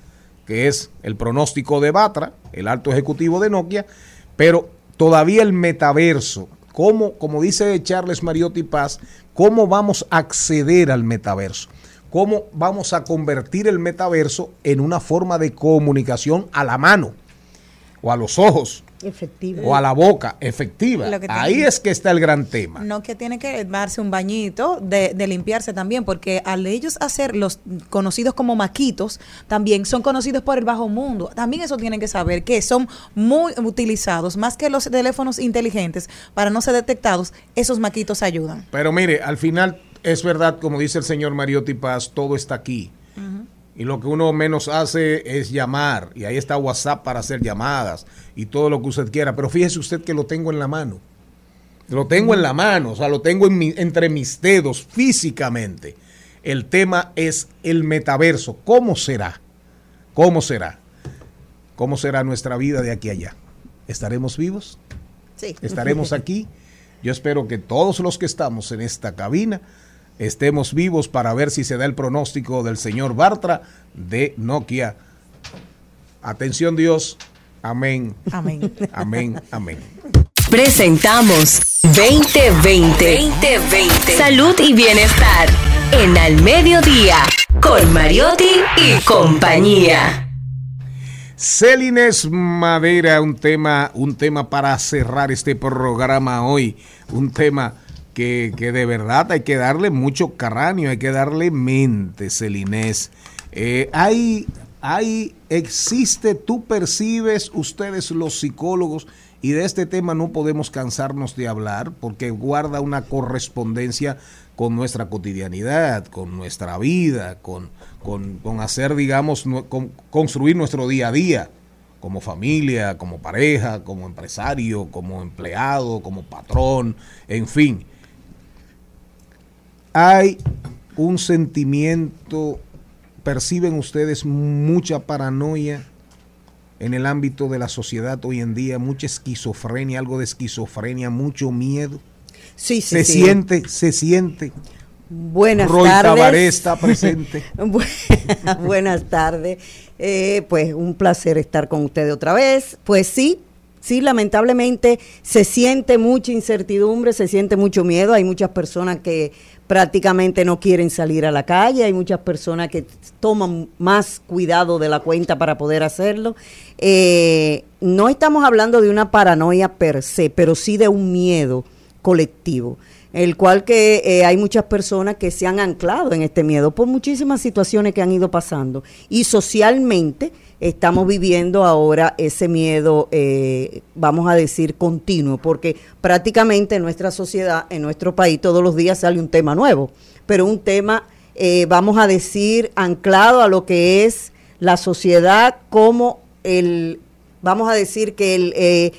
que es el pronóstico de Batra, el alto ejecutivo de Nokia, pero todavía el metaverso, como, como dice Charles Mariotti Paz, cómo vamos a acceder al metaverso, cómo vamos a convertir el metaverso en una forma de comunicación a la mano o a los ojos. Efectiva. O a la boca, efectiva. Ahí es que está el gran tema. No que tiene que darse un bañito de, de, limpiarse también, porque al ellos hacer los conocidos como maquitos, también son conocidos por el bajo mundo. También eso tienen que saber que son muy utilizados, más que los teléfonos inteligentes, para no ser detectados, esos maquitos ayudan. Pero mire, al final es verdad, como dice el señor Mariotti Paz, todo está aquí. Uh -huh. Y lo que uno menos hace es llamar. Y ahí está WhatsApp para hacer llamadas y todo lo que usted quiera. Pero fíjese usted que lo tengo en la mano. Lo tengo en la mano, o sea, lo tengo en mi, entre mis dedos físicamente. El tema es el metaverso. ¿Cómo será? ¿Cómo será? ¿Cómo será nuestra vida de aquí a allá? ¿Estaremos vivos? Sí. ¿Estaremos aquí? Yo espero que todos los que estamos en esta cabina estemos vivos para ver si se da el pronóstico del señor Bartra de Nokia. Atención Dios. Amén. Amén. Amén. Amén. Presentamos 2020. 2020. Salud y bienestar en Al Mediodía con Mariotti y compañía. Celines Madera, un tema, un tema para cerrar este programa hoy, un tema que, que, de verdad hay que darle mucho caráneo, hay que darle mente, Celinés. Eh, hay, hay, existe, tú percibes, ustedes los psicólogos Y de este tema no podemos cansarnos de hablar porque guarda una correspondencia con nuestra cotidianidad, con nuestra vida, con, con, con hacer, digamos, con construir nuestro día a día como familia, como pareja, como empresario, como empleado, como patrón, en fin. Hay un sentimiento, perciben ustedes mucha paranoia en el ámbito de la sociedad hoy en día, mucha esquizofrenia, algo de esquizofrenia, mucho miedo. Sí, sí, se sí. siente, se siente. Buenas Roy tardes. Tabaré está presente. Bu- Buenas tardes. Eh, pues un placer estar con ustedes otra vez. Pues sí, sí, lamentablemente se siente mucha incertidumbre, se siente mucho miedo. Hay muchas personas que prácticamente no quieren salir a la calle, hay muchas personas que toman más cuidado de la cuenta para poder hacerlo. Eh, no estamos hablando de una paranoia per se, pero sí de un miedo colectivo, el cual que eh, hay muchas personas que se han anclado en este miedo por muchísimas situaciones que han ido pasando y socialmente estamos viviendo ahora ese miedo, eh, vamos a decir, continuo, porque prácticamente en nuestra sociedad, en nuestro país, todos los días sale un tema nuevo, pero un tema, eh, vamos a decir, anclado a lo que es la sociedad como el, vamos a decir que el... eh,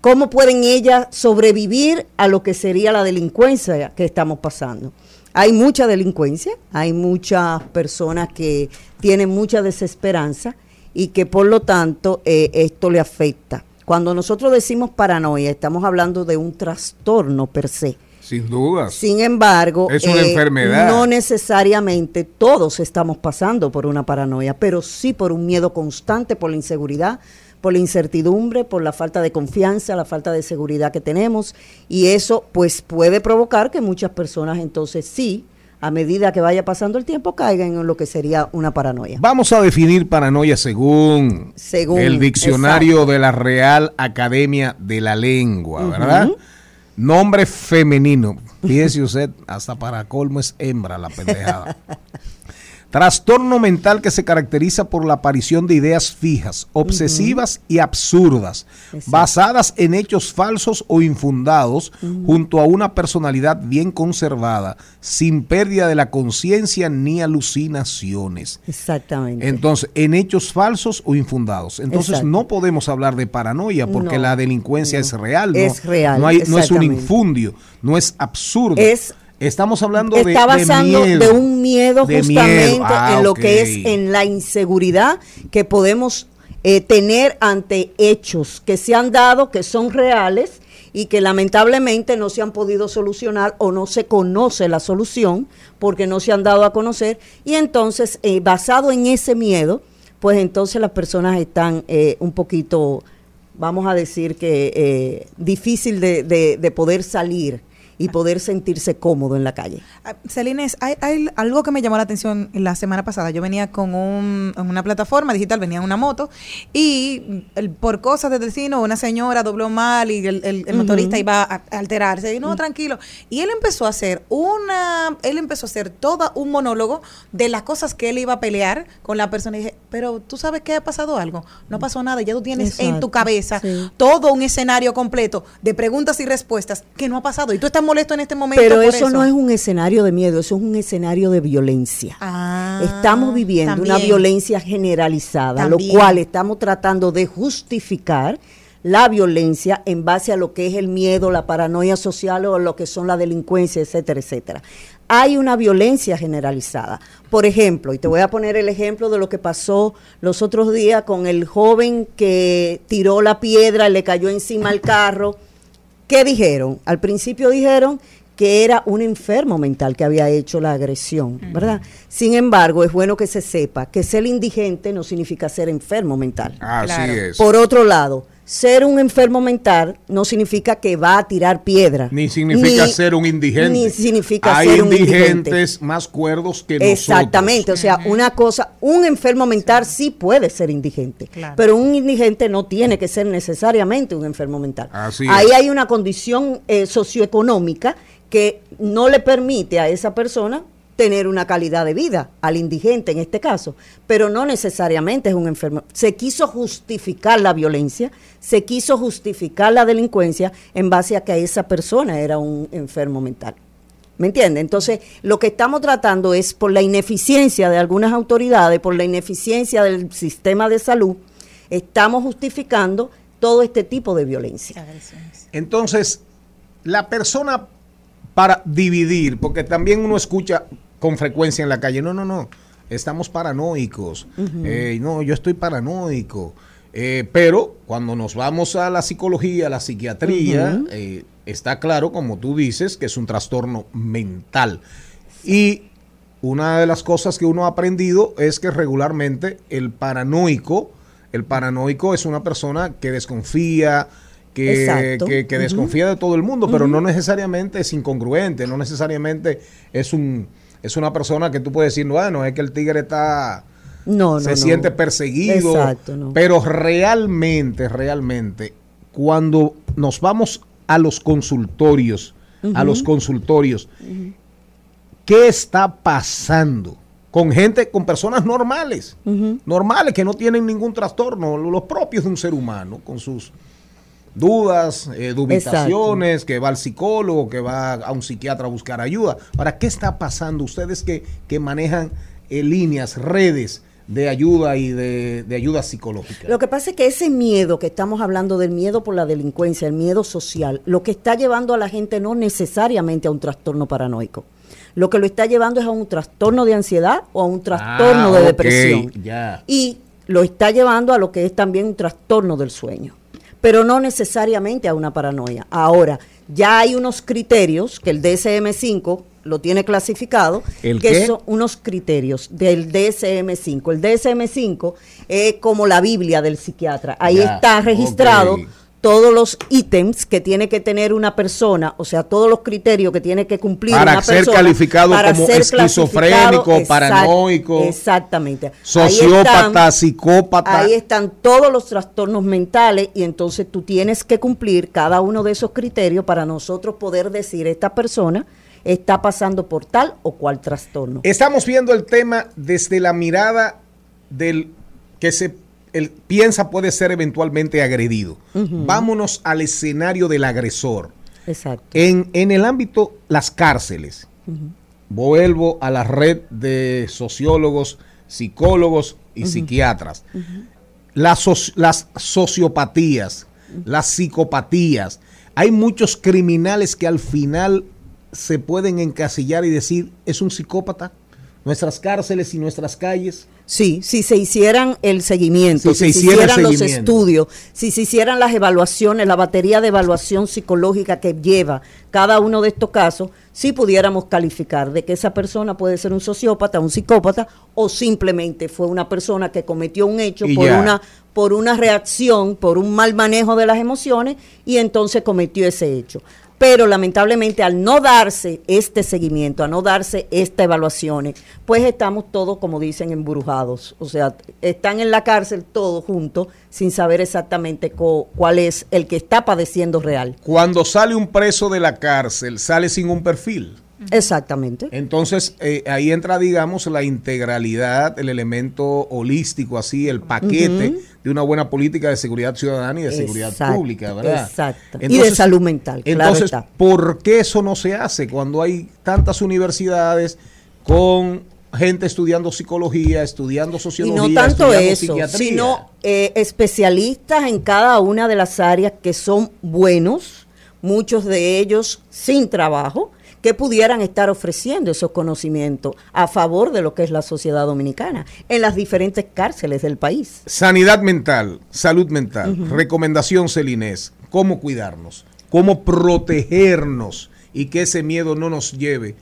¿Cómo pueden ellas sobrevivir a lo que sería la delincuencia que estamos pasando? Hay mucha delincuencia, hay muchas personas que tienen mucha desesperanza y que por lo tanto eh, esto le afecta. Cuando nosotros decimos paranoia, estamos hablando de un trastorno per se. Sin duda. Sin embargo, Es una enfermedad. no necesariamente todos estamos pasando por una paranoia, pero sí por un miedo constante, por la inseguridad, por la incertidumbre, por la falta de confianza, la falta de seguridad que tenemos y eso pues puede provocar que muchas personas entonces sí, a medida que vaya pasando el tiempo, caigan en lo que sería una paranoia. Vamos a definir paranoia según, Según, el diccionario de la Real Academia de la Lengua, ¿verdad? Nombre femenino. Fíjese usted, hasta para colmo es hembra la pendejada. Trastorno mental que se caracteriza por la aparición de ideas fijas, obsesivas y absurdas, Exacto. basadas en hechos falsos o infundados, junto a una personalidad bien conservada, sin pérdida de la conciencia ni alucinaciones. Exactamente. Entonces, en hechos falsos o infundados. Entonces, Exacto. no podemos hablar de paranoia porque No, la delincuencia no. es real. ¿no? Es real, No, hay- no es un infundio, no es absurdo. Es- Estamos hablando de, está de basando miedo. de un miedo justamente miedo. Ah, en lo que es en la inseguridad que podemos eh, tener ante hechos que se han dado, que son reales y que lamentablemente no se han podido solucionar o no se conoce la solución porque no se han dado a conocer y entonces eh, basado en ese miedo, pues entonces las personas están eh, un poquito, vamos a decir que eh, difícil de, de- de poder salir y poder sentirse cómodo en la calle. Ah, Celines, hay, hay algo que me llamó la atención la semana pasada. Yo venía con un, una plataforma digital, venía en una moto y el- por cosas del destino una señora dobló mal y el, el- el Ujú. motorista iba a, alterarse. Y no, tranquilo. Y él empezó a hacer una, él empezó a hacer todo un monólogo de las cosas que él iba a pelear con la persona. Y dije, pero tú sabes que ha pasado algo. No pasó nada. Ya tú tienes en tu cabeza sí. todo un escenario completo de preguntas y respuestas que no ha pasado. Y tú estás molesto en este momento. Pero por eso, no es un escenario de miedo, eso es un escenario de violencia. Ah, estamos viviendo una violencia generalizada, También. lo cual estamos tratando de justificar la violencia en base a lo que es el miedo, la paranoia social o lo que son la delincuencia, etcétera, etcétera. Hay una violencia generalizada. Por ejemplo, y te voy a poner el ejemplo de lo que pasó los otros días con el joven que tiró la piedra y le cayó encima al carro. ¿Qué dijeron? Al principio dijeron que era un enfermo mental que había hecho la agresión, ¿verdad? Sin embargo, es bueno que se sepa que ser indigente no significa ser enfermo mental. Así Claro. es. Por otro lado, ser un enfermo mental no significa que va a tirar piedra. ni significa Ni- ser un indigente. Ni significa Hay ser un indigentes indigente. más cuerdos que nosotros. Exactamente, o sea, una cosa, un enfermo mental sí puede ser indigente, Claro. pero un indigente no tiene que ser necesariamente un enfermo mental. Así Ahí es. hay una condición eh, socioeconómica que no le permite a esa persona tener una calidad de vida al indigente en este caso, pero no necesariamente es un enfermo. Se quiso justificar la violencia, se quiso justificar la delincuencia en base a que esa persona era un enfermo mental. ¿Me entiende? Entonces, lo que estamos tratando es por la ineficiencia de algunas autoridades, por la ineficiencia del sistema de salud, estamos justificando todo este tipo de violencia. Entonces, la persona para dividir, porque también uno escucha con frecuencia en la calle, no, no, no, estamos paranoicos. Eh, no, yo estoy paranoico, Eh, pero cuando nos vamos a la psicología, a la psiquiatría, eh, está claro, como tú dices, que es un trastorno mental. Y una de las cosas que uno ha aprendido es que regularmente el paranoico, el paranoico es una persona que desconfía, que, que- desconfía de todo el mundo, pero no necesariamente es incongruente, no necesariamente es un es una persona que tú puedes decir, bueno, es que el tigre está No, no, se no. siente perseguido, Exacto, no. pero realmente, realmente, cuando nos vamos a los consultorios, a los consultorios, ¿qué está pasando? Con gente, con personas normales, normales, que no tienen ningún trastorno, los propios de un ser humano, con sus dudas, eh, dubitaciones, que va al psicólogo, que va a un psiquiatra a buscar ayuda. Ahora, ¿qué está pasando? Ustedes que, que manejan eh, líneas, redes de ayuda y de, de ayuda psicológica. Lo que pasa es que ese miedo que estamos hablando del miedo por la delincuencia, el miedo social, lo que está llevando a la gente no necesariamente a un trastorno paranoico. Lo que lo está llevando es a un trastorno de ansiedad o a un trastorno Ah, de ok, depresión. ya. Y lo está llevando a lo que es también un trastorno del sueño, pero no necesariamente a una paranoia. Ahora, ya hay unos criterios que el DSM-5 lo tiene clasificado, ¿El que qué? son unos criterios del DSM-5. El DSM-5 es como la Biblia del psiquiatra. Ahí Ya, está registrado. Todos los ítems que tiene que tener una persona, o sea, todos los criterios que tiene que cumplir Para una ser persona calificado para como ser esquizofrénico, exact- paranoico, Exactamente. Ahí Sociópata, están- psicópata. Ahí están todos los trastornos mentales y entonces tú tienes que cumplir cada uno de esos criterios para nosotros poder decir esta persona está pasando por tal o cual trastorno. Estamos viendo el tema desde la mirada del que se el, piensa puede ser eventualmente agredido. Vámonos al escenario del agresor. Exacto. En, en el ámbito, las cárceles. Vuelvo a la red de sociólogos, psicólogos y psiquiatras. Las, las sociopatías, las psicopatías. Hay muchos criminales que al final se pueden encasillar y decir, es un psicópata. Nuestras cárceles y nuestras calles. Sí, si se hicieran el seguimiento, Si se si se, hiciera el hicieran los estudios, si se hicieran las evaluaciones, la batería de evaluación psicológica que lleva cada uno de estos casos, sí pudiéramos calificar de que esa persona puede ser un sociópata, un psicópata o simplemente fue una persona que cometió un hecho Y por ya. una por una reacción, por un mal manejo de las emociones y entonces cometió ese hecho. Pero lamentablemente al no darse este seguimiento, a no darse estas evaluaciones, pues estamos todos, como dicen, embrujados. O sea, están en la cárcel todos juntos sin saber exactamente cuál es el que está padeciendo real. Cuando sale un preso de la cárcel, sale sin un perfil. Exactamente. Entonces, eh, ahí entra, digamos, la integralidad, el elemento holístico, así, el paquete de una buena política de seguridad ciudadana y de seguridad Exacto, pública, ¿verdad? exacto. Y de salud mental, claro Entonces, está. ¿por qué eso no se hace cuando hay tantas universidades con gente estudiando psicología, estudiando Y sociología, no tanto eso, sino eh, especialistas en cada una de las áreas que son buenos, muchos de ellos sin trabajo, que pudieran estar ofreciendo esos conocimientos a favor de lo que es la sociedad dominicana en las diferentes cárceles del país. Sanidad mental, salud mental, recomendación Celinés, cómo cuidarnos, cómo protegernos y que ese miedo no nos lleve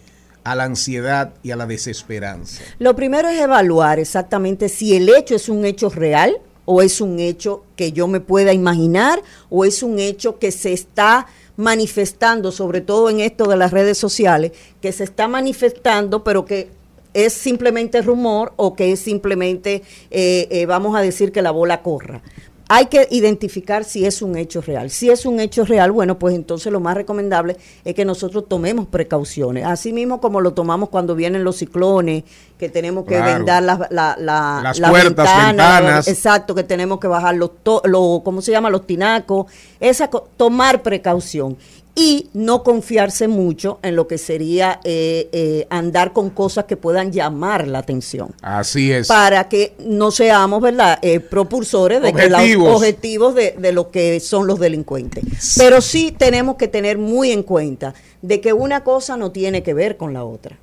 a la ansiedad y a la desesperanza. Lo primero es evaluar exactamente si el hecho es un hecho real o es un hecho que yo me pueda imaginar o es un hecho que se está manifestando, sobre todo en esto de las redes sociales, que se está manifestando pero que es simplemente rumor o que es simplemente, eh, eh, vamos a decir, que la bola corra. Hay que identificar si es un hecho real. Si es un hecho real, bueno, pues entonces lo más recomendable es que nosotros tomemos precauciones. Así mismo como lo tomamos cuando vienen los ciclones, que tenemos que Claro. vendar las, la- la- Las las puertas, ventanas. Exacto, que tenemos que bajar los, to- lo- ¿cómo se llama? Los tinacos. Esa, tomar precaución. Y no confiarse mucho en lo que sería eh, eh, andar con cosas que puedan llamar la atención Así es. para que no seamos, ¿verdad?, eh, propulsores de que los Objetivos. objetivos de, de lo que son los delincuentes. Pero sí tenemos que tener muy en cuenta de que una cosa no tiene que ver con la otra.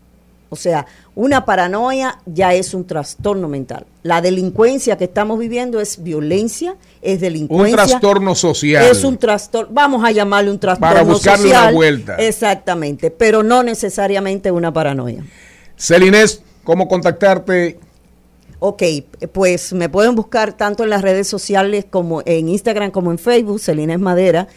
O sea, una paranoia ya es un trastorno mental. La delincuencia que estamos viviendo es violencia, es Un delincuencia. trastorno social. Es un trastorno, vamos a llamarle un trastorno Para buscarle social. una vuelta. Exactamente, pero no necesariamente una paranoia. Celinés, ¿cómo contactarte? Ok, pues me pueden buscar tanto en las redes sociales como en Instagram como en Facebook, Celines Madera.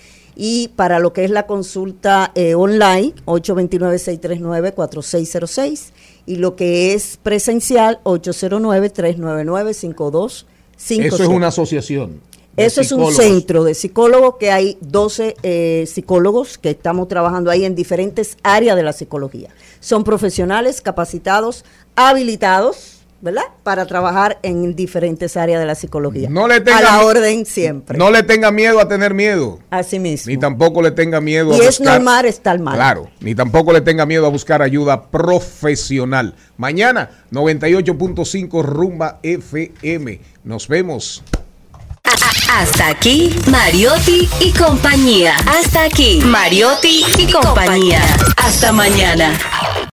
Y para lo que es la consulta eh, online, 829-639-4606. Y lo que es presencial, 809-399-5250. Eso es una asociación. Eso es un psicólogos. centro de psicólogos que hay 12 eh, psicólogos que estamos trabajando ahí en diferentes áreas de la psicología. Son profesionales capacitados, habilitados, ¿verdad? Para trabajar en diferentes áreas de la psicología. No le tenga a la orden siempre. No le tenga miedo a tener miedo. Así mismo. Ni tampoco le tenga miedo Y a es buscar. normal estar mal. Claro, ni tampoco le tenga miedo a buscar ayuda profesional. Mañana, 98.5 Rumba FM. Nos vemos. Hasta aquí, Mariotti y compañía. Hasta aquí, Mariotti y compañía. Hasta mañana.